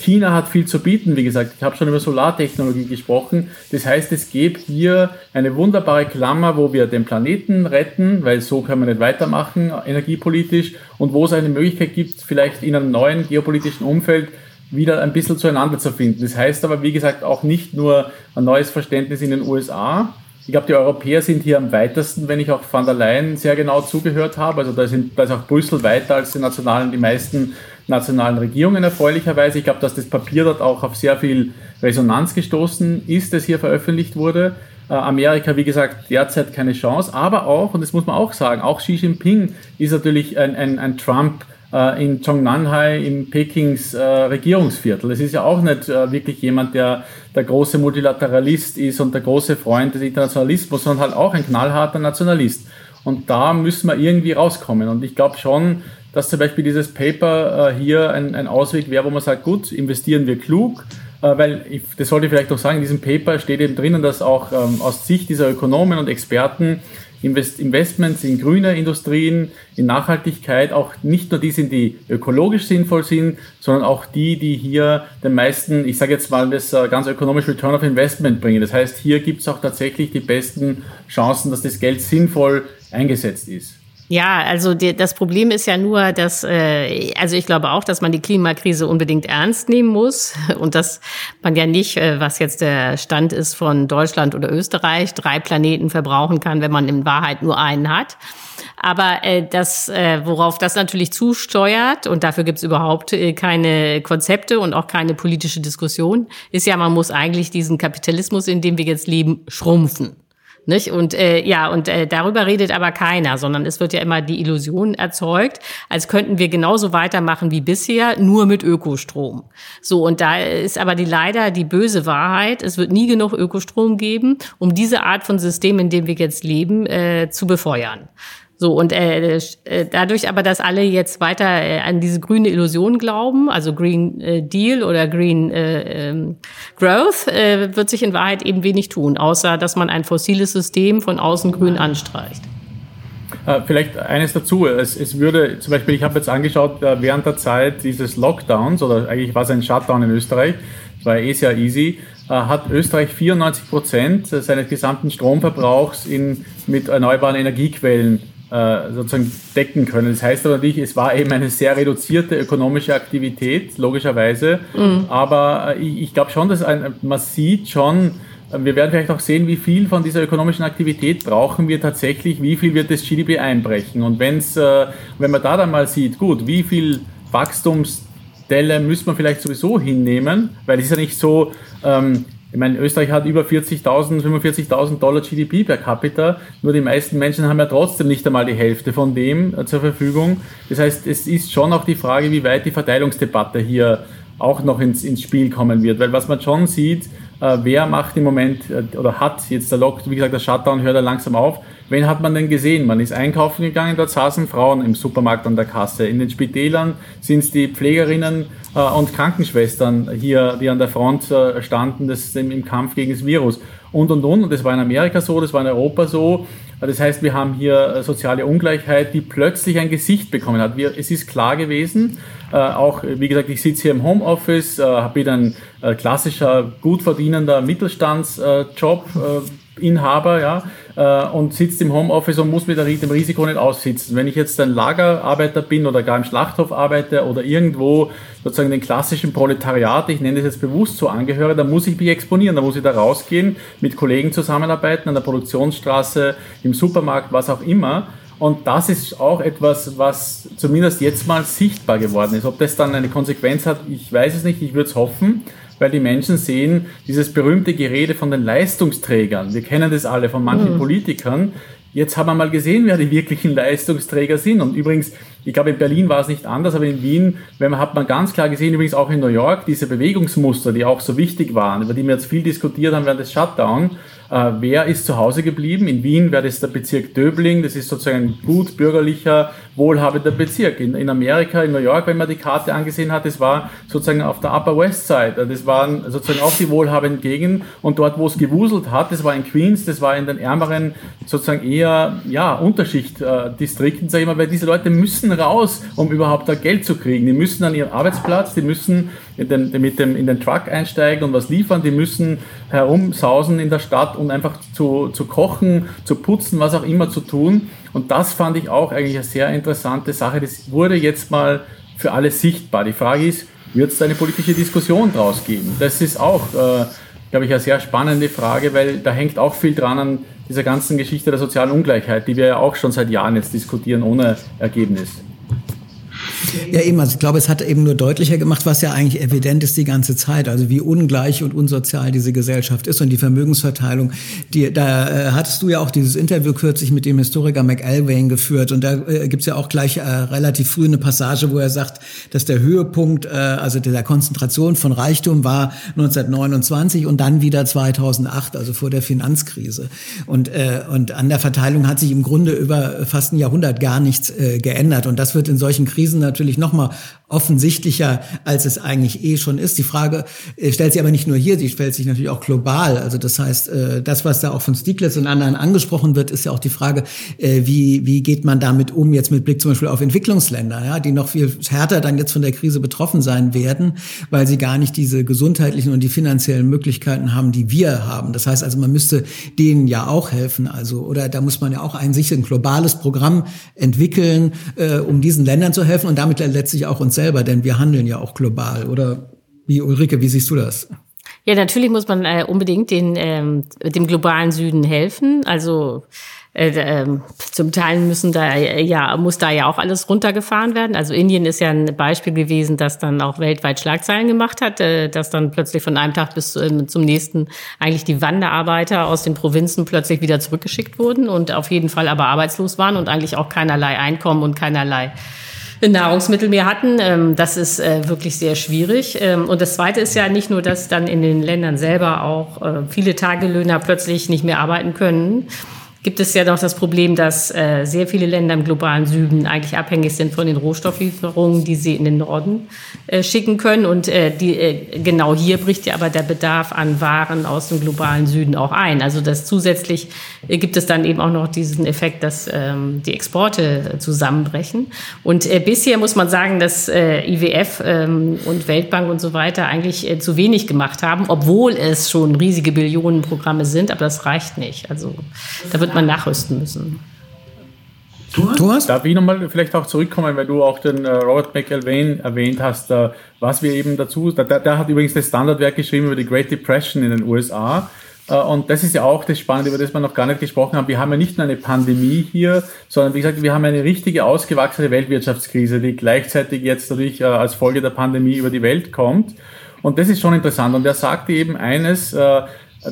China hat viel zu bieten, wie gesagt. Ich habe schon über Solartechnologie gesprochen. Das heißt, es gibt hier eine wunderbare Klammer, wo wir den Planeten retten, weil so können wir nicht weitermachen, energiepolitisch, und wo es eine Möglichkeit gibt, vielleicht in einem neuen geopolitischen Umfeld wieder ein bisschen zueinander zu finden. Das heißt aber, wie gesagt, auch nicht nur ein neues Verständnis in den USA, ich glaube, die Europäer sind hier am weitesten, wenn ich auch van der Leyen sehr genau zugehört habe. Also da, sind, da ist auch Brüssel weiter als die nationalen, die meisten nationalen Regierungen erfreulicherweise. Ich glaube, dass das Papier dort auch auf sehr viel Resonanz gestoßen ist, das hier veröffentlicht wurde. Äh, Amerika, wie gesagt, derzeit keine Chance, aber auch, und das muss man auch sagen, auch Xi Jinping ist natürlich ein, ein, ein Trump- äh, in Zhongnanhai im Pekings äh, Regierungsviertel. Es ist ja auch nicht wirklich jemand, der der große Multilateralist ist und der große Freund des Internationalismus, sondern halt auch ein knallharter Nationalist. Und da müssen wir irgendwie rauskommen. Und ich glaube schon, dass zum Beispiel dieses Paper äh, hier ein, ein Ausweg wäre, wo man sagt, gut, investieren wir klug, äh, weil, ich, das sollte ich vielleicht noch sagen, in diesem Paper steht eben drinnen, dass auch ähm, aus Sicht dieser Ökonomen und Experten Invest Investments in grüne Industrien, in Nachhaltigkeit, auch nicht nur die sind, die ökologisch sinnvoll sind, sondern auch die, die hier den meisten, ich sage jetzt mal, das äh, ganz ökonomisch Return of Investment bringen. Das heißt, hier gibt es auch tatsächlich die besten Chancen, dass das Geld sinnvoll eingesetzt ist. Ja, also die, das Problem ist ja nur, dass, äh, also ich glaube auch, dass man die Klimakrise unbedingt ernst nehmen muss und dass man ja nicht, äh, was jetzt der Stand ist von Deutschland oder Österreich, drei Planeten verbrauchen kann, wenn man in Wahrheit nur einen hat. Aber äh, das, äh, worauf das natürlich zusteuert, und dafür gibt's überhaupt äh, keine Konzepte und auch keine politische Diskussion, ist ja, man muss eigentlich diesen Kapitalismus, in dem wir jetzt leben, schrumpfen. Nicht? Und äh, ja, und äh, darüber redet aber keiner, sondern es wird ja immer die Illusion erzeugt, als könnten wir genauso weitermachen wie bisher, nur mit Ökostrom. So, und da ist aber die leider die böse Wahrheit, es wird nie genug Ökostrom geben, um diese Art von System, in dem wir jetzt leben, äh, zu befeuern. So, und äh, äh, dadurch aber, dass alle jetzt weiter äh, an diese grüne Illusion glauben, also Green äh, Deal oder Green äh, ähm, Growth, äh, wird sich in Wahrheit eben wenig tun, außer dass man ein fossiles System von außen grün anstreicht. Äh, vielleicht eines dazu. Es, es würde, zum Beispiel, ich habe jetzt angeschaut, äh, während der Zeit dieses Lockdowns, oder eigentlich war es ein Shutdown in Österreich, das war eh sehr easy, äh, hat Österreich 94 Prozent seines gesamten Stromverbrauchs in, mit erneuerbaren Energiequellen äh, sozusagen decken können. Das heißt aber natürlich, es war eben eine sehr reduzierte ökonomische Aktivität, logischerweise. Mhm. Aber äh, ich, ich glaube schon, dass ein, man sieht schon, äh, wir werden vielleicht auch sehen, wie viel von dieser ökonomischen Aktivität brauchen wir tatsächlich, wie viel wird das GDP einbrechen. Und wenn's, äh, wenn man da dann mal sieht, gut, wie viel Wachstumsdelle müssen wir vielleicht sowieso hinnehmen, weil es ist ja nicht so, ähm, ich meine, Österreich hat über 40.000, 45.000 Dollar GDP per capita, nur die meisten Menschen haben ja trotzdem nicht einmal die Hälfte von dem äh, zur Verfügung. Das heißt, es ist schon auch die Frage, wie weit die Verteilungsdebatte hier auch noch ins, ins Spiel kommen wird. Weil was man schon sieht, äh, wer macht im Moment äh, oder hat jetzt der Lock, wie gesagt, der Shutdown hört er langsam auf. Wen hat man denn gesehen? Man ist einkaufen gegangen, dort saßen Frauen im Supermarkt an der Kasse. In den Spitälern sind es die Pflegerinnen äh, und Krankenschwestern hier, die an der Front äh, standen das, im, Kampf gegen das Virus. Und, und, und. Und das war in Amerika so, das war in Europa so. Das heißt, wir haben hier äh, soziale Ungleichheit, die plötzlich ein Gesicht bekommen hat. Wir, es ist klar gewesen, äh, auch, wie gesagt, ich sitze hier im Homeoffice, äh, bin ein äh, klassischer, gut verdienender Mittelstandsjob. Inhaber, ja, äh, und sitzt im Homeoffice und muss mit dem Risiko nicht aussitzen. Wenn ich jetzt ein Lagerarbeiter bin oder gar im Schlachthof arbeite oder irgendwo sozusagen den klassischen Proletariat, ich nenne das jetzt bewusst so angehöre, dann muss ich mich exponieren, dann muss ich da rausgehen, mit Kollegen zusammenarbeiten, an der Produktionsstraße, im Supermarkt, was auch immer. Und das ist auch etwas, was zumindest jetzt mal sichtbar geworden ist. Ob das dann eine Konsequenz hat, ich weiß es nicht, ich würde es hoffen weil die Menschen sehen, dieses berühmte Gerede von den Leistungsträgern. Wir kennen das alle von manchen mhm. Politikern. Jetzt haben wir mal gesehen, wer die wirklichen Leistungsträger sind. Und übrigens, ich glaube, in Berlin war es nicht anders, aber in Wien wenn man, hat man ganz klar gesehen, übrigens auch in New York, diese Bewegungsmuster, die auch so wichtig waren, über die wir jetzt viel diskutiert haben während des Shutdown. Äh, wer ist zu Hause geblieben? In Wien wäre das der Bezirk Döbling, das ist sozusagen ein gut bürgerlicher, wohlhabender Bezirk. In, in Amerika, in New York, wenn man die Karte angesehen hat, das war sozusagen auf der Upper West Side. Das waren sozusagen auch die wohlhabenden Gegenden. Und dort, wo es gewuselt hat, das war in Queens, das war in den ärmeren, sozusagen eher, ja, Unterschichtdistrikten, sage ich mal, weil diese Leute müssen raus, um überhaupt da Geld zu kriegen. Die müssen an ihren Arbeitsplatz, die müssen in den, mit dem, in den Truck einsteigen und was liefern, die müssen herumsausen in der Stadt, um einfach zu, zu kochen, zu putzen, was auch immer zu tun. Und das fand ich auch eigentlich eine sehr interessante Sache. Das wurde jetzt mal für alle sichtbar. Die Frage ist, wird es eine politische Diskussion daraus geben? Das ist auch, äh, glaube ich, eine sehr spannende Frage, weil da hängt auch viel dran an dieser ganzen Geschichte der sozialen Ungleichheit, die wir ja auch schon seit Jahren jetzt diskutieren ohne Ergebnis. Ja, eben, also ich glaube, es hat eben nur deutlicher gemacht, was ja eigentlich evident ist die ganze Zeit, also wie ungleich und unsozial diese Gesellschaft ist und die Vermögensverteilung. Die, da äh, hattest du ja auch dieses Interview kürzlich mit dem Historiker McElwain geführt und da äh, gibt's ja auch gleich äh, relativ früh eine Passage, wo er sagt, dass der Höhepunkt, äh, also der Konzentration von Reichtum war 1929 und dann wieder 2008, also vor der Finanzkrise. Und, äh, und an der Verteilung hat sich im Grunde über fast ein Jahrhundert gar nichts äh, geändert und das wird in solchen Krisen natürlich nochmal offensichtlicher, als es eigentlich eh schon ist. Die Frage äh, stellt sich aber nicht nur hier, sie stellt sich natürlich auch global. Also das heißt, äh, das, was da auch von Stieglitz und anderen angesprochen wird, ist ja auch die Frage, äh, wie, wie geht man damit um, jetzt mit Blick zum Beispiel auf Entwicklungsländer, ja, die noch viel härter dann jetzt von der Krise betroffen sein werden, weil sie gar nicht diese gesundheitlichen und die finanziellen Möglichkeiten haben, die wir haben. Das heißt also, man müsste denen ja auch helfen. Also, oder da muss man ja auch ein sich ein globales Programm entwickeln, um diesen Ländern zu helfen und damit letztlich auch uns selber, denn wir handeln ja auch global. Oder wie Ulrike, wie siehst du das? Ja, natürlich muss man äh, unbedingt den, ähm, dem globalen Süden helfen. Also äh, äh, zum Teil müssen da ja muss da ja auch alles runtergefahren werden. Also Indien ist ja ein Beispiel gewesen, das dann auch weltweit Schlagzeilen gemacht hat, äh, dass dann plötzlich von einem Tag bis äh, zum nächsten eigentlich die Wanderarbeiter aus den Provinzen plötzlich wieder zurückgeschickt wurden und auf jeden Fall aber arbeitslos waren und eigentlich auch keinerlei Einkommen und keinerlei Nahrungsmittel mehr hatten. Ähm, das ist äh, wirklich sehr schwierig. Ähm, und das Zweite ist ja nicht nur, dass dann in den Ländern selber auch äh, viele Tagelöhner plötzlich nicht mehr arbeiten können, gibt es ja noch das Problem, dass äh, sehr viele Länder im globalen Süden eigentlich abhängig sind von den Rohstofflieferungen, die sie in den Norden äh, schicken können. Und äh, die, äh, genau hier bricht ja aber der Bedarf an Waren aus dem globalen Süden auch ein. Also das zusätzlich äh, gibt es dann eben auch noch diesen Effekt, dass ähm, die Exporte zusammenbrechen. Und äh, bisher muss man sagen, dass IWF ähm, und Weltbank und so weiter eigentlich zu wenig gemacht haben, obwohl es schon riesige Billionenprogramme sind, aber das reicht nicht. Also da wird man nachrüsten müssen. Thomas? Darf ich nochmal vielleicht auch zurückkommen, weil du auch den äh, Robert McElwain erwähnt hast, äh, was wir eben dazu, der, der hat übrigens das Standardwerk geschrieben über die Great Depression in den USA. Äh, und das ist ja auch das Spannende, über das wir noch gar nicht gesprochen haben. Wir haben ja nicht nur eine Pandemie hier, sondern wie gesagt, wir haben eine richtige ausgewachsene Weltwirtschaftskrise, die gleichzeitig jetzt natürlich äh, als Folge der Pandemie über die Welt kommt. Und das ist schon interessant. Und er sagte eben eines, äh,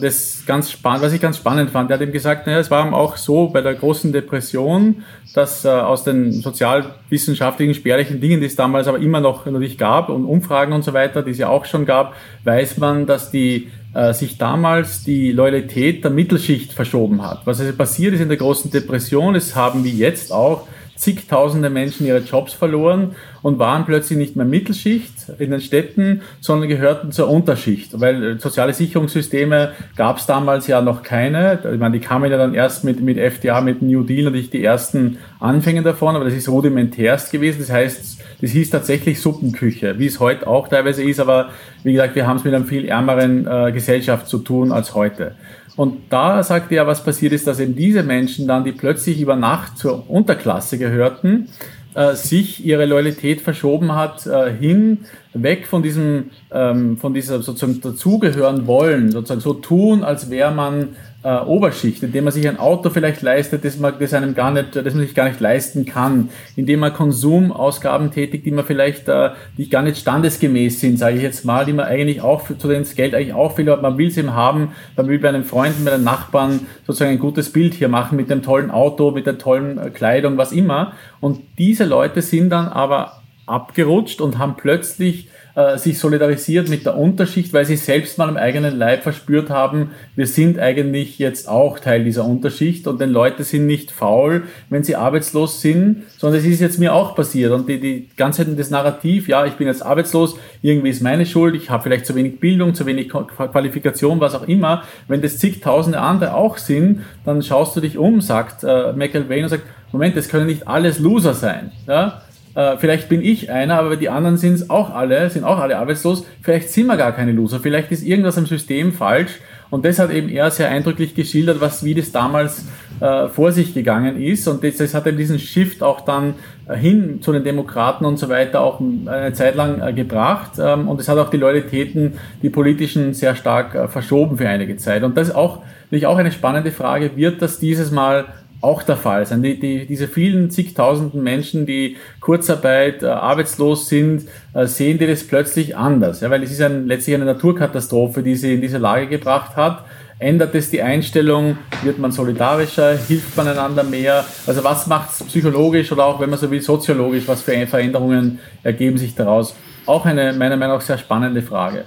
das ganz spannend, was ich ganz spannend fand. Er hat eben gesagt, naja, es war auch so bei der großen Depression, dass äh, aus den sozialwissenschaftlichen spärlichen Dingen, die es damals aber immer noch natürlich gab und Umfragen und so weiter, die es ja auch schon gab, weiß man, dass die äh, sich damals die Loyalität der Mittelschicht verschoben hat. Was also passiert ist in der großen Depression, es haben wie jetzt auch zigtausende Menschen ihre Jobs verloren und waren plötzlich nicht mehr Mittelschicht in den Städten, sondern gehörten zur Unterschicht, weil äh, soziale Sicherungssysteme gab es damals ja noch keine. Ich meine, die kamen ja dann erst mit, mit FDA, mit New Deal natürlich die ersten Anfänge davon, aber das ist rudimentärst gewesen. Das heißt, das hieß tatsächlich Suppenküche, wie es heute auch teilweise ist, aber wie gesagt, wir haben es mit einer viel ärmeren äh, Gesellschaft zu tun als heute. Und da sagte er, was passiert ist, dass eben diese Menschen dann, die plötzlich über Nacht zur Unterklasse gehörten, äh, sich ihre Loyalität verschoben hat äh, hin weg von diesem ähm, von dieser sozusagen dazugehören wollen sozusagen so tun als wäre man äh, Oberschicht, indem man sich ein Auto vielleicht leistet, das man, das einem gar nicht, das man sich gar nicht leisten kann, indem man Konsumausgaben tätigt, die man vielleicht, äh, die gar nicht standesgemäß sind, sage ich jetzt mal, die man eigentlich auch für, zu denen das Geld eigentlich auch will, aber man will es eben haben, man will bei einem Freund, bei einem Nachbarn sozusagen ein gutes Bild hier machen mit dem tollen Auto, mit der tollen äh, Kleidung, was immer. Und diese Leute sind dann aber abgerutscht und haben plötzlich äh, sich solidarisiert mit der Unterschicht, weil sie selbst mal am eigenen Leib verspürt haben, wir sind eigentlich jetzt auch Teil dieser Unterschicht und den Leute sind nicht faul, wenn sie arbeitslos sind, sondern es ist jetzt mir auch passiert und die, die ganze Zeit das Narrativ, ja, ich bin jetzt arbeitslos, irgendwie ist meine Schuld, ich habe vielleicht zu wenig Bildung, zu wenig Qualifikation, was auch immer, wenn das zigtausende andere auch sind, dann schaust du dich um, sagt äh, McElwain und sagt, Moment, das können nicht alles Loser sein. Ja? Äh, vielleicht bin ich einer, aber die anderen sind es auch alle, sind auch alle arbeitslos. Vielleicht sind wir gar keine Loser. Vielleicht ist irgendwas im System falsch. Und das hat eben er sehr eindrücklich geschildert, was wie das damals äh, vor sich gegangen ist. Und das, das hat eben diesen Shift auch dann äh, hin zu den Demokraten und so weiter auch eine Zeit lang äh, gebracht. Ähm, und es hat auch die Loyalitäten, die politischen, sehr stark äh, verschoben für einige Zeit. Und das ist auch, natürlich auch eine spannende Frage. Wird das dieses Mal auch der Fall sein. Die, die, diese vielen zigtausenden Menschen, die Kurzarbeit, äh, arbeitslos sind, äh, sehen die das plötzlich anders. Ja, weil es ist ein, letztlich eine Naturkatastrophe, die sie in diese Lage gebracht hat. Ändert es die Einstellung? Wird man solidarischer? Hilft man einander mehr? Also was macht es psychologisch oder auch, wenn man so will, soziologisch? Was für Veränderungen ergeben sich daraus? Auch eine meiner Meinung nach sehr spannende Frage.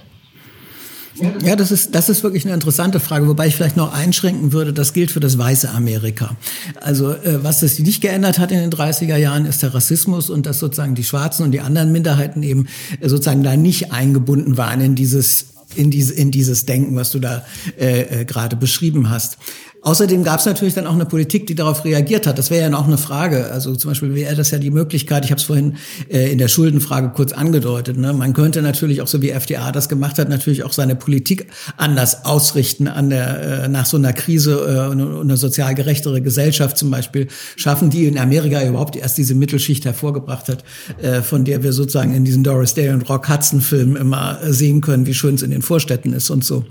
Ja, das ist, das ist wirklich eine interessante Frage, wobei ich vielleicht noch einschränken würde, das gilt für das weiße Amerika. Also äh, was das nicht geändert hat in den 30er Jahren, ist der Rassismus und dass sozusagen die Schwarzen und die anderen Minderheiten eben äh, sozusagen da nicht eingebunden waren in dieses in, diese, in dieses Denken, was du da äh, äh, gerade beschrieben hast. Außerdem gab es natürlich dann auch eine Politik, die darauf reagiert hat. Das wäre ja noch eine Frage. Also zum Beispiel wäre das ja die Möglichkeit, ich habe es vorhin äh, in der Schuldenfrage kurz angedeutet, ne? man könnte natürlich auch so wie FDA das gemacht hat, natürlich auch seine Politik anders ausrichten an der, äh, nach so einer Krise äh, und eine sozial gerechtere Gesellschaft zum Beispiel schaffen, die in Amerika überhaupt erst diese Mittelschicht hervorgebracht hat, äh, von der wir sozusagen in diesen Doris Day und Rock Hudson Filmen immer sehen können, wie schön es in den Vorstädten ist und so.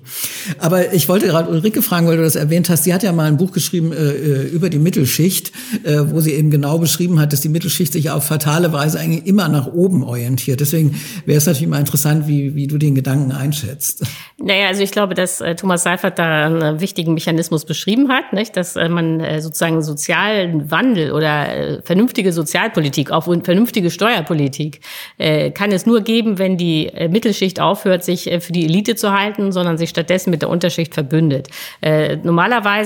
Aber ich wollte gerade Ulrike fragen, weil du das erwähnt hast, sie hat ja mal ein Buch geschrieben äh, äh, über die Mittelschicht, äh, wo sie eben genau beschrieben hat, dass die Mittelschicht sich auf fatale Weise eigentlich immer nach oben orientiert. Deswegen wäre es natürlich mal interessant, wie, wie du den Gedanken einschätzt. Naja, also ich glaube, dass äh, Thomas Seifert da einen wichtigen Mechanismus beschrieben hat, nicht? dass äh, man äh, sozusagen sozialen Wandel oder äh, vernünftige Sozialpolitik, auch vernünftige Steuerpolitik, äh, kann es nur geben, wenn die äh, Mittelschicht aufhört, sich äh, für die Elite zu halten, sondern sich stattdessen mit der Unterschicht verbündet. Äh,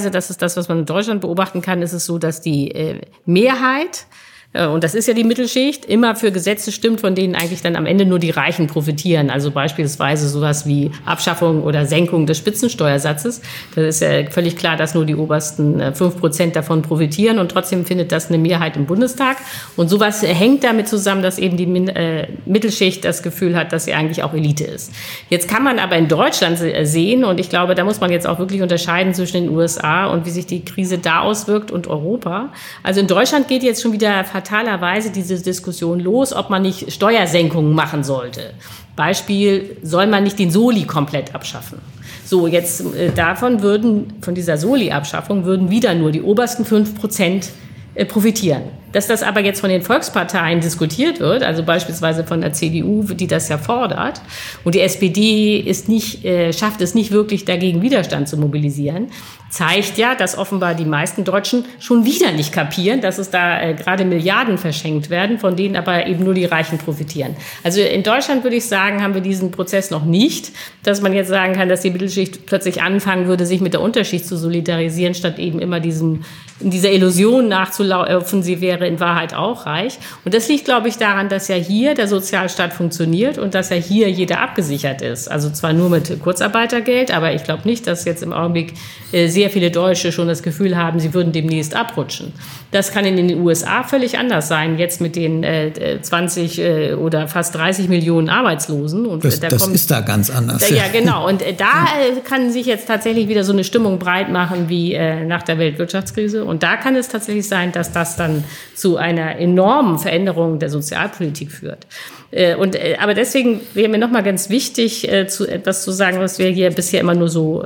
normalerweise das ist das, was man in Deutschland beobachten kann, ist es so, dass die äh, Mehrheit und das ist ja die Mittelschicht, immer für Gesetze stimmt, von denen eigentlich dann am Ende nur die Reichen profitieren. Also beispielsweise sowas wie Abschaffung oder Senkung des Spitzensteuersatzes. Das ist ja völlig klar, dass nur die obersten äh, fünf Prozent davon profitieren und trotzdem findet das eine Mehrheit im Bundestag. Und sowas hängt damit zusammen, dass eben die äh, Mittelschicht das Gefühl hat, dass sie eigentlich auch Elite ist. Jetzt kann man aber in Deutschland sehen, und ich glaube, da muss man jetzt auch wirklich unterscheiden zwischen den USA und wie sich die Krise da auswirkt und Europa. Also in Deutschland geht jetzt schon wieder fatalerweise diese Diskussion los, ob man nicht Steuersenkungen machen sollte. Beispiel, soll man nicht den Soli komplett abschaffen? So, jetzt äh, davon würden, von dieser Soli-Abschaffung würden wieder nur die obersten fünf Prozent äh, profitieren. Dass das aber jetzt von den Volksparteien diskutiert wird, also beispielsweise von der CDU, die das ja fordert, und die SPD ist nicht, äh, schafft es nicht wirklich dagegen Widerstand zu mobilisieren, zeigt ja, dass offenbar die meisten Deutschen schon wieder nicht kapieren, dass es da äh, gerade Milliarden verschenkt werden, von denen aber eben nur die Reichen profitieren. Also in Deutschland würde ich sagen, haben wir diesen Prozess noch nicht, dass man jetzt sagen kann, dass die Mittelschicht plötzlich anfangen würde, sich mit der Unterschicht zu solidarisieren, statt eben immer diesem, dieser Illusion nachzulaufen, sie wäre in Wahrheit auch reich. Und das liegt, glaube ich, daran, dass ja hier der Sozialstaat funktioniert und dass ja hier jeder abgesichert ist. Also zwar nur mit Kurzarbeitergeld, aber ich glaube nicht, dass jetzt im Augenblick äh, sehr viele Deutsche schon das Gefühl haben, sie würden demnächst abrutschen. Das kann in den USA völlig anders sein, jetzt mit den äh, 20 äh, oder fast 30 Millionen Arbeitslosen. Und das, da das kommt, ist da ganz anders. Ja, genau. Und äh, da äh, kann sich jetzt tatsächlich wieder so eine Stimmung breit machen wie äh, nach der Weltwirtschaftskrise. Und da kann es tatsächlich sein, dass das dann zu einer enormen Veränderung der Sozialpolitik führt. Äh, und, äh, aber deswegen wäre mir nochmal ganz wichtig, äh, zu etwas zu sagen, was wir hier bisher immer nur so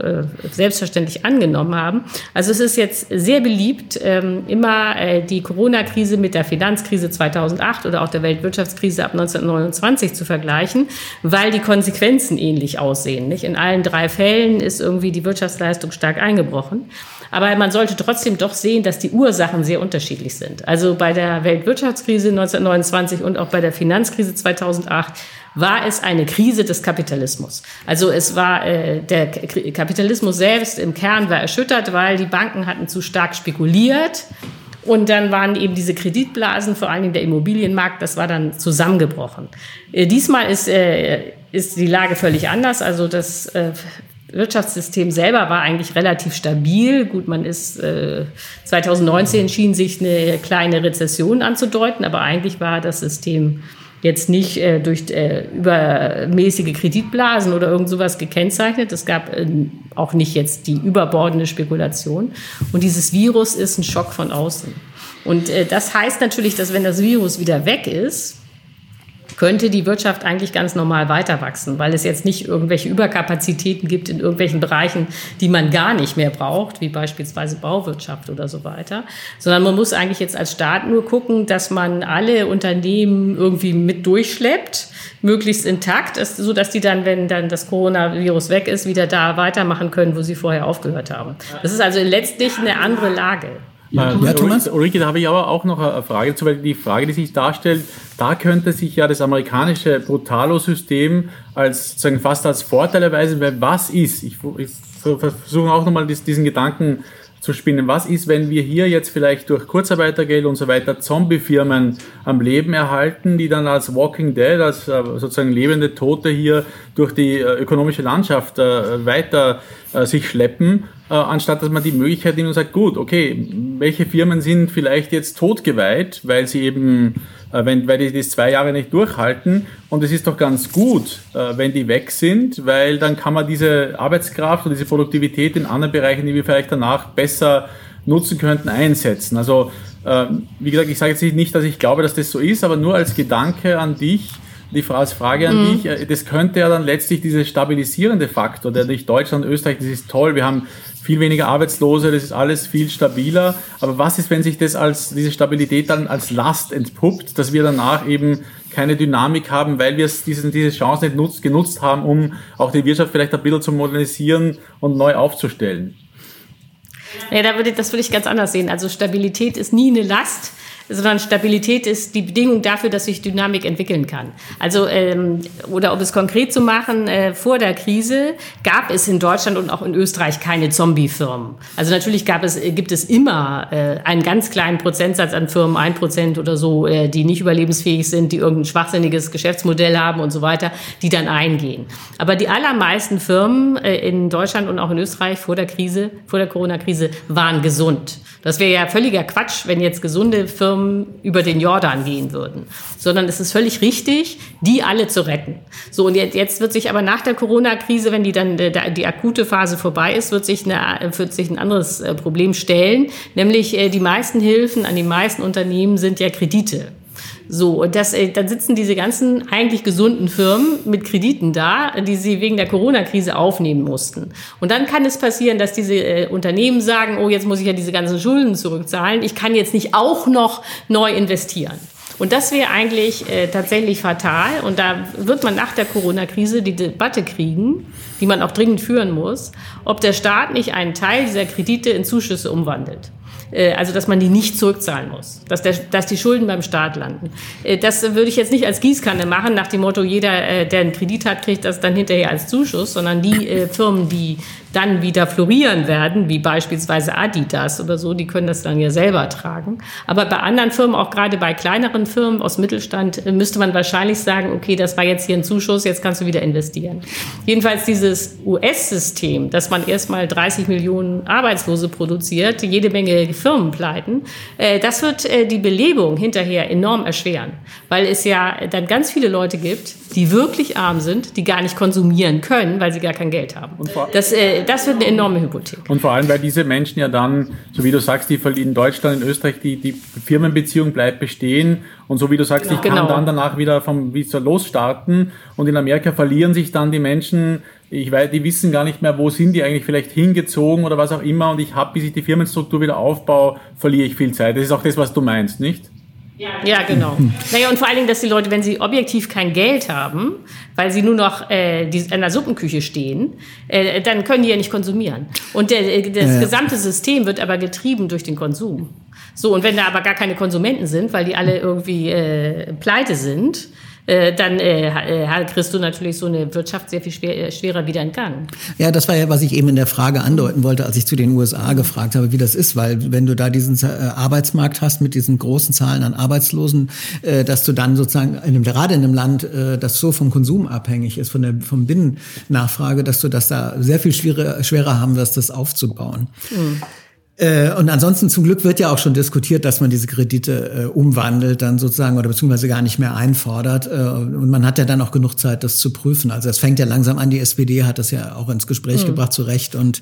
selbstverständlich angenommen haben. Also es ist jetzt sehr beliebt, ähm, immer die Corona-Krise mit der Finanzkrise 2008 oder auch der Weltwirtschaftskrise ab 1929 zu vergleichen, weil die Konsequenzen ähnlich aussehen. In allen drei Fällen ist irgendwie die Wirtschaftsleistung stark eingebrochen. Aber man sollte trotzdem doch sehen, dass die Ursachen sehr unterschiedlich sind. Also bei der Weltwirtschaftskrise 1929 und auch bei der Finanzkrise 2008 war es eine Krise des Kapitalismus. Also es war äh, der Kapitalismus selbst im Kern war erschüttert, weil die Banken hatten zu stark spekuliert und dann waren eben diese Kreditblasen, vor allem der Immobilienmarkt, das war dann zusammengebrochen. Äh, diesmal ist, äh, ist die Lage völlig anders. Also das äh, Wirtschaftssystem selber war eigentlich relativ stabil. Gut, man ist äh, 2019 schien sich eine kleine Rezession anzudeuten, aber eigentlich war das System jetzt nicht äh, durch äh, übermäßige Kreditblasen oder irgend sowas gekennzeichnet. Es gab äh, auch nicht jetzt die überbordende Spekulation. Und dieses Virus ist ein Schock von außen. Und äh, das heißt natürlich, dass wenn das Virus wieder weg ist, könnte die Wirtschaft eigentlich ganz normal weiter wachsen, weil es jetzt nicht irgendwelche Überkapazitäten gibt in irgendwelchen Bereichen, die man gar nicht mehr braucht, wie beispielsweise Bauwirtschaft oder so weiter, sondern man muss eigentlich jetzt als Staat nur gucken, dass man alle Unternehmen irgendwie mit durchschleppt, möglichst intakt, so dass die dann, wenn dann das Coronavirus weg ist, wieder da weitermachen können, wo sie vorher aufgehört haben. Das ist also letztlich eine andere Lage. Ja, ja Thomas? Ulrike, da habe ich aber auch noch eine Frage dazu, weil die Frage, die sich darstellt, da könnte sich ja das amerikanische Brutalo-System als sozusagen fast als Vorteil erweisen, weil was ist, ich, ich versuche auch nochmal diesen Gedanken zu spinnen. Was ist, wenn wir hier jetzt vielleicht durch Kurzarbeitergeld und so weiter Zombie-Firmen am Leben erhalten, die dann als Walking Dead, als äh, sozusagen lebende Tote hier durch die äh, ökonomische Landschaft äh, weiter sich schleppen, anstatt dass man die Möglichkeit nimmt und sagt, gut, okay, welche Firmen sind vielleicht jetzt totgeweiht, weil sie eben äh, wenn, weil die das zwei Jahre nicht durchhalten. Und es ist doch ganz gut, äh, wenn die weg sind, weil dann kann man diese Arbeitskraft und diese Produktivität in anderen Bereichen, die wir vielleicht danach besser nutzen könnten, einsetzen. Also wie gesagt, ich sage jetzt nicht, dass ich glaube, dass das so ist, aber nur als Gedanke an dich, die als Frage an mhm. dich, äh, das könnte ja dann letztlich dieser stabilisierende Faktor, der durch Deutschland, Österreich, das ist toll, wir haben viel weniger Arbeitslose, das ist alles viel stabiler. Aber was ist, wenn sich das als, diese Stabilität dann als Last entpuppt, dass wir danach eben keine Dynamik haben, weil wir diesen, diese Chance nicht nutzt, genutzt haben, um auch die Wirtschaft vielleicht ein bisschen zu modernisieren und neu aufzustellen? Ja, da würde, das würde ich ganz anders sehen. Also Stabilität ist nie eine Last, sondern Stabilität ist die Bedingung dafür, dass sich Dynamik entwickeln kann. Also ähm, oder um es konkret zu machen, äh, vor der Krise gab es in Deutschland und auch in Österreich keine Zombie-Firmen. Also natürlich gab es, gibt es immer äh, einen ganz kleinen Prozentsatz an Firmen, ein Prozent oder so, äh, die nicht überlebensfähig sind, die irgendein schwachsinniges Geschäftsmodell haben und so weiter, die dann eingehen. Aber die allermeisten Firmen äh, in Deutschland und auch in Österreich vor der Krise, vor der Corona-Krise, waren gesund. Das wäre ja völliger Quatsch, wenn jetzt gesunde Firmen über den Jordan gehen würden. Sondern es ist völlig richtig, die alle zu retten. So, und jetzt wird sich aber nach der Corona-Krise, wenn die dann äh, die akute Phase vorbei ist, wird sich, eine, wird sich ein anderes äh, Problem stellen. Nämlich äh, die meisten Hilfen an die meisten Unternehmen sind ja Kredite. So, und das, äh, dann sitzen diese ganzen eigentlich gesunden Firmen mit Krediten da, die sie wegen der Corona-Krise aufnehmen mussten. Und dann kann es passieren, dass diese äh, Unternehmen sagen, oh, jetzt muss ich ja diese ganzen Schulden zurückzahlen, ich kann jetzt nicht auch noch neu investieren. Und das wäre eigentlich äh, tatsächlich fatal. Und da wird man nach der Corona-Krise die Debatte kriegen, die man auch dringend führen muss, ob der Staat nicht einen Teil dieser Kredite in Zuschüsse umwandelt. Äh, also dass man die nicht zurückzahlen muss, dass, der, dass die Schulden beim Staat landen. Äh, das würde ich jetzt nicht als Gießkanne machen, nach dem Motto, jeder, äh, der einen Kredit hat, kriegt das dann hinterher als Zuschuss, sondern die Firmen, die dann wieder florieren werden, wie beispielsweise Adidas oder so, die können das dann ja selber tragen. Aber bei anderen Firmen, auch gerade bei kleineren Firmen aus Mittelstand, müsste man wahrscheinlich sagen, okay, das war jetzt hier ein Zuschuss, jetzt kannst du wieder investieren. Jedenfalls dieses US-System, dass man erstmal 30 Millionen Arbeitslose produziert, jede Menge Firmen pleiten, äh, das wird äh, die Belebung hinterher enorm erschweren, weil es ja dann ganz viele Leute gibt, die wirklich arm sind, die gar nicht konsumieren können, weil sie gar kein Geld haben. Das, äh, das wird eine enorme Hypothek. Und vor allem, weil diese Menschen ja dann, so wie du sagst, die in Deutschland, in Österreich, die, die Firmenbeziehung bleibt bestehen. Und so wie du sagst, genau. ich kann genau. dann danach wieder vom Visa losstarten. Und in Amerika verlieren sich dann die Menschen, ich weiß, die wissen gar nicht mehr, wo sind die eigentlich vielleicht hingezogen oder was auch immer. Und ich habe, bis ich die Firmenstruktur wieder aufbaue, verliere ich viel Zeit. Das ist auch das, was du meinst, nicht? Ja, genau. Naja, und vor allen Dingen, dass die Leute, wenn sie objektiv kein Geld haben, weil sie nur noch äh, die, in der Suppenküche stehen, äh, dann können die ja nicht konsumieren. Und der, äh, das ja. gesamte System wird aber getrieben durch den Konsum. So, und wenn da aber gar keine Konsumenten sind, weil die alle irgendwie äh, pleite sind, äh, dann äh, äh kriegst du natürlich so eine Wirtschaft sehr viel schwer, äh, schwerer wieder in Gang. Ja, das war ja, was ich eben in der Frage andeuten wollte, als ich zu den USA gefragt habe, wie das ist, weil wenn du da diesen Arbeitsmarkt hast mit diesen großen Zahlen an Arbeitslosen, äh, dass du dann sozusagen in einem, gerade in einem Land, äh, das so vom Konsum abhängig ist, von der vom Binnennachfrage, dass du das da sehr viel schwerer, schwerer haben wirst, das aufzubauen. Mhm. Äh, und ansonsten zum Glück wird ja auch schon diskutiert, dass man diese Kredite äh, umwandelt dann sozusagen oder beziehungsweise gar nicht mehr einfordert. Äh, und man hat ja dann auch genug Zeit, das zu prüfen. Also es fängt ja langsam an. Die SPD hat das ja auch ins Gespräch mhm. gebracht, zu Recht. Und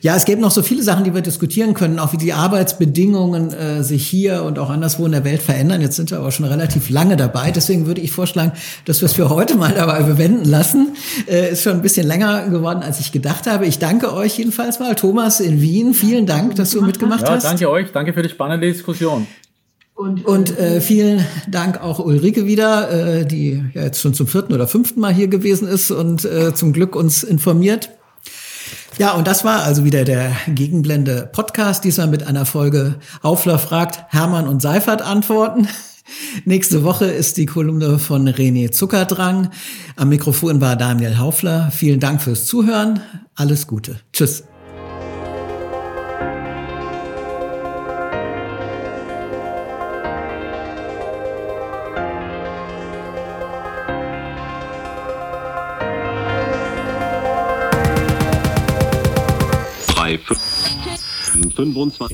ja, es gibt noch so viele Sachen, die wir diskutieren können, auch wie die Arbeitsbedingungen äh, sich hier und auch anderswo in der Welt verändern. Jetzt sind wir aber schon relativ lange dabei. Deswegen würde ich vorschlagen, dass wir es für heute mal dabei bewenden lassen. Äh, ist schon ein bisschen länger geworden, als ich gedacht habe. Ich danke euch jedenfalls mal. Thomas in Wien, vielen Dank dass du mitgemacht ja, hast. Danke euch, danke für die spannende Diskussion. Und, und äh, vielen Dank auch Ulrike wieder, äh, die ja jetzt schon zum vierten oder fünften Mal hier gewesen ist und äh, zum Glück uns informiert. Ja, und das war also wieder der Gegenblende Podcast, diesmal mit einer Folge Aufler fragt, Hermann und Seifert antworten. Nächste Woche ist die Kolumne von René Zuckerdrang. Am Mikrofon war Daniel Haufler. Vielen Dank fürs Zuhören. Alles Gute. Tschüss. 25.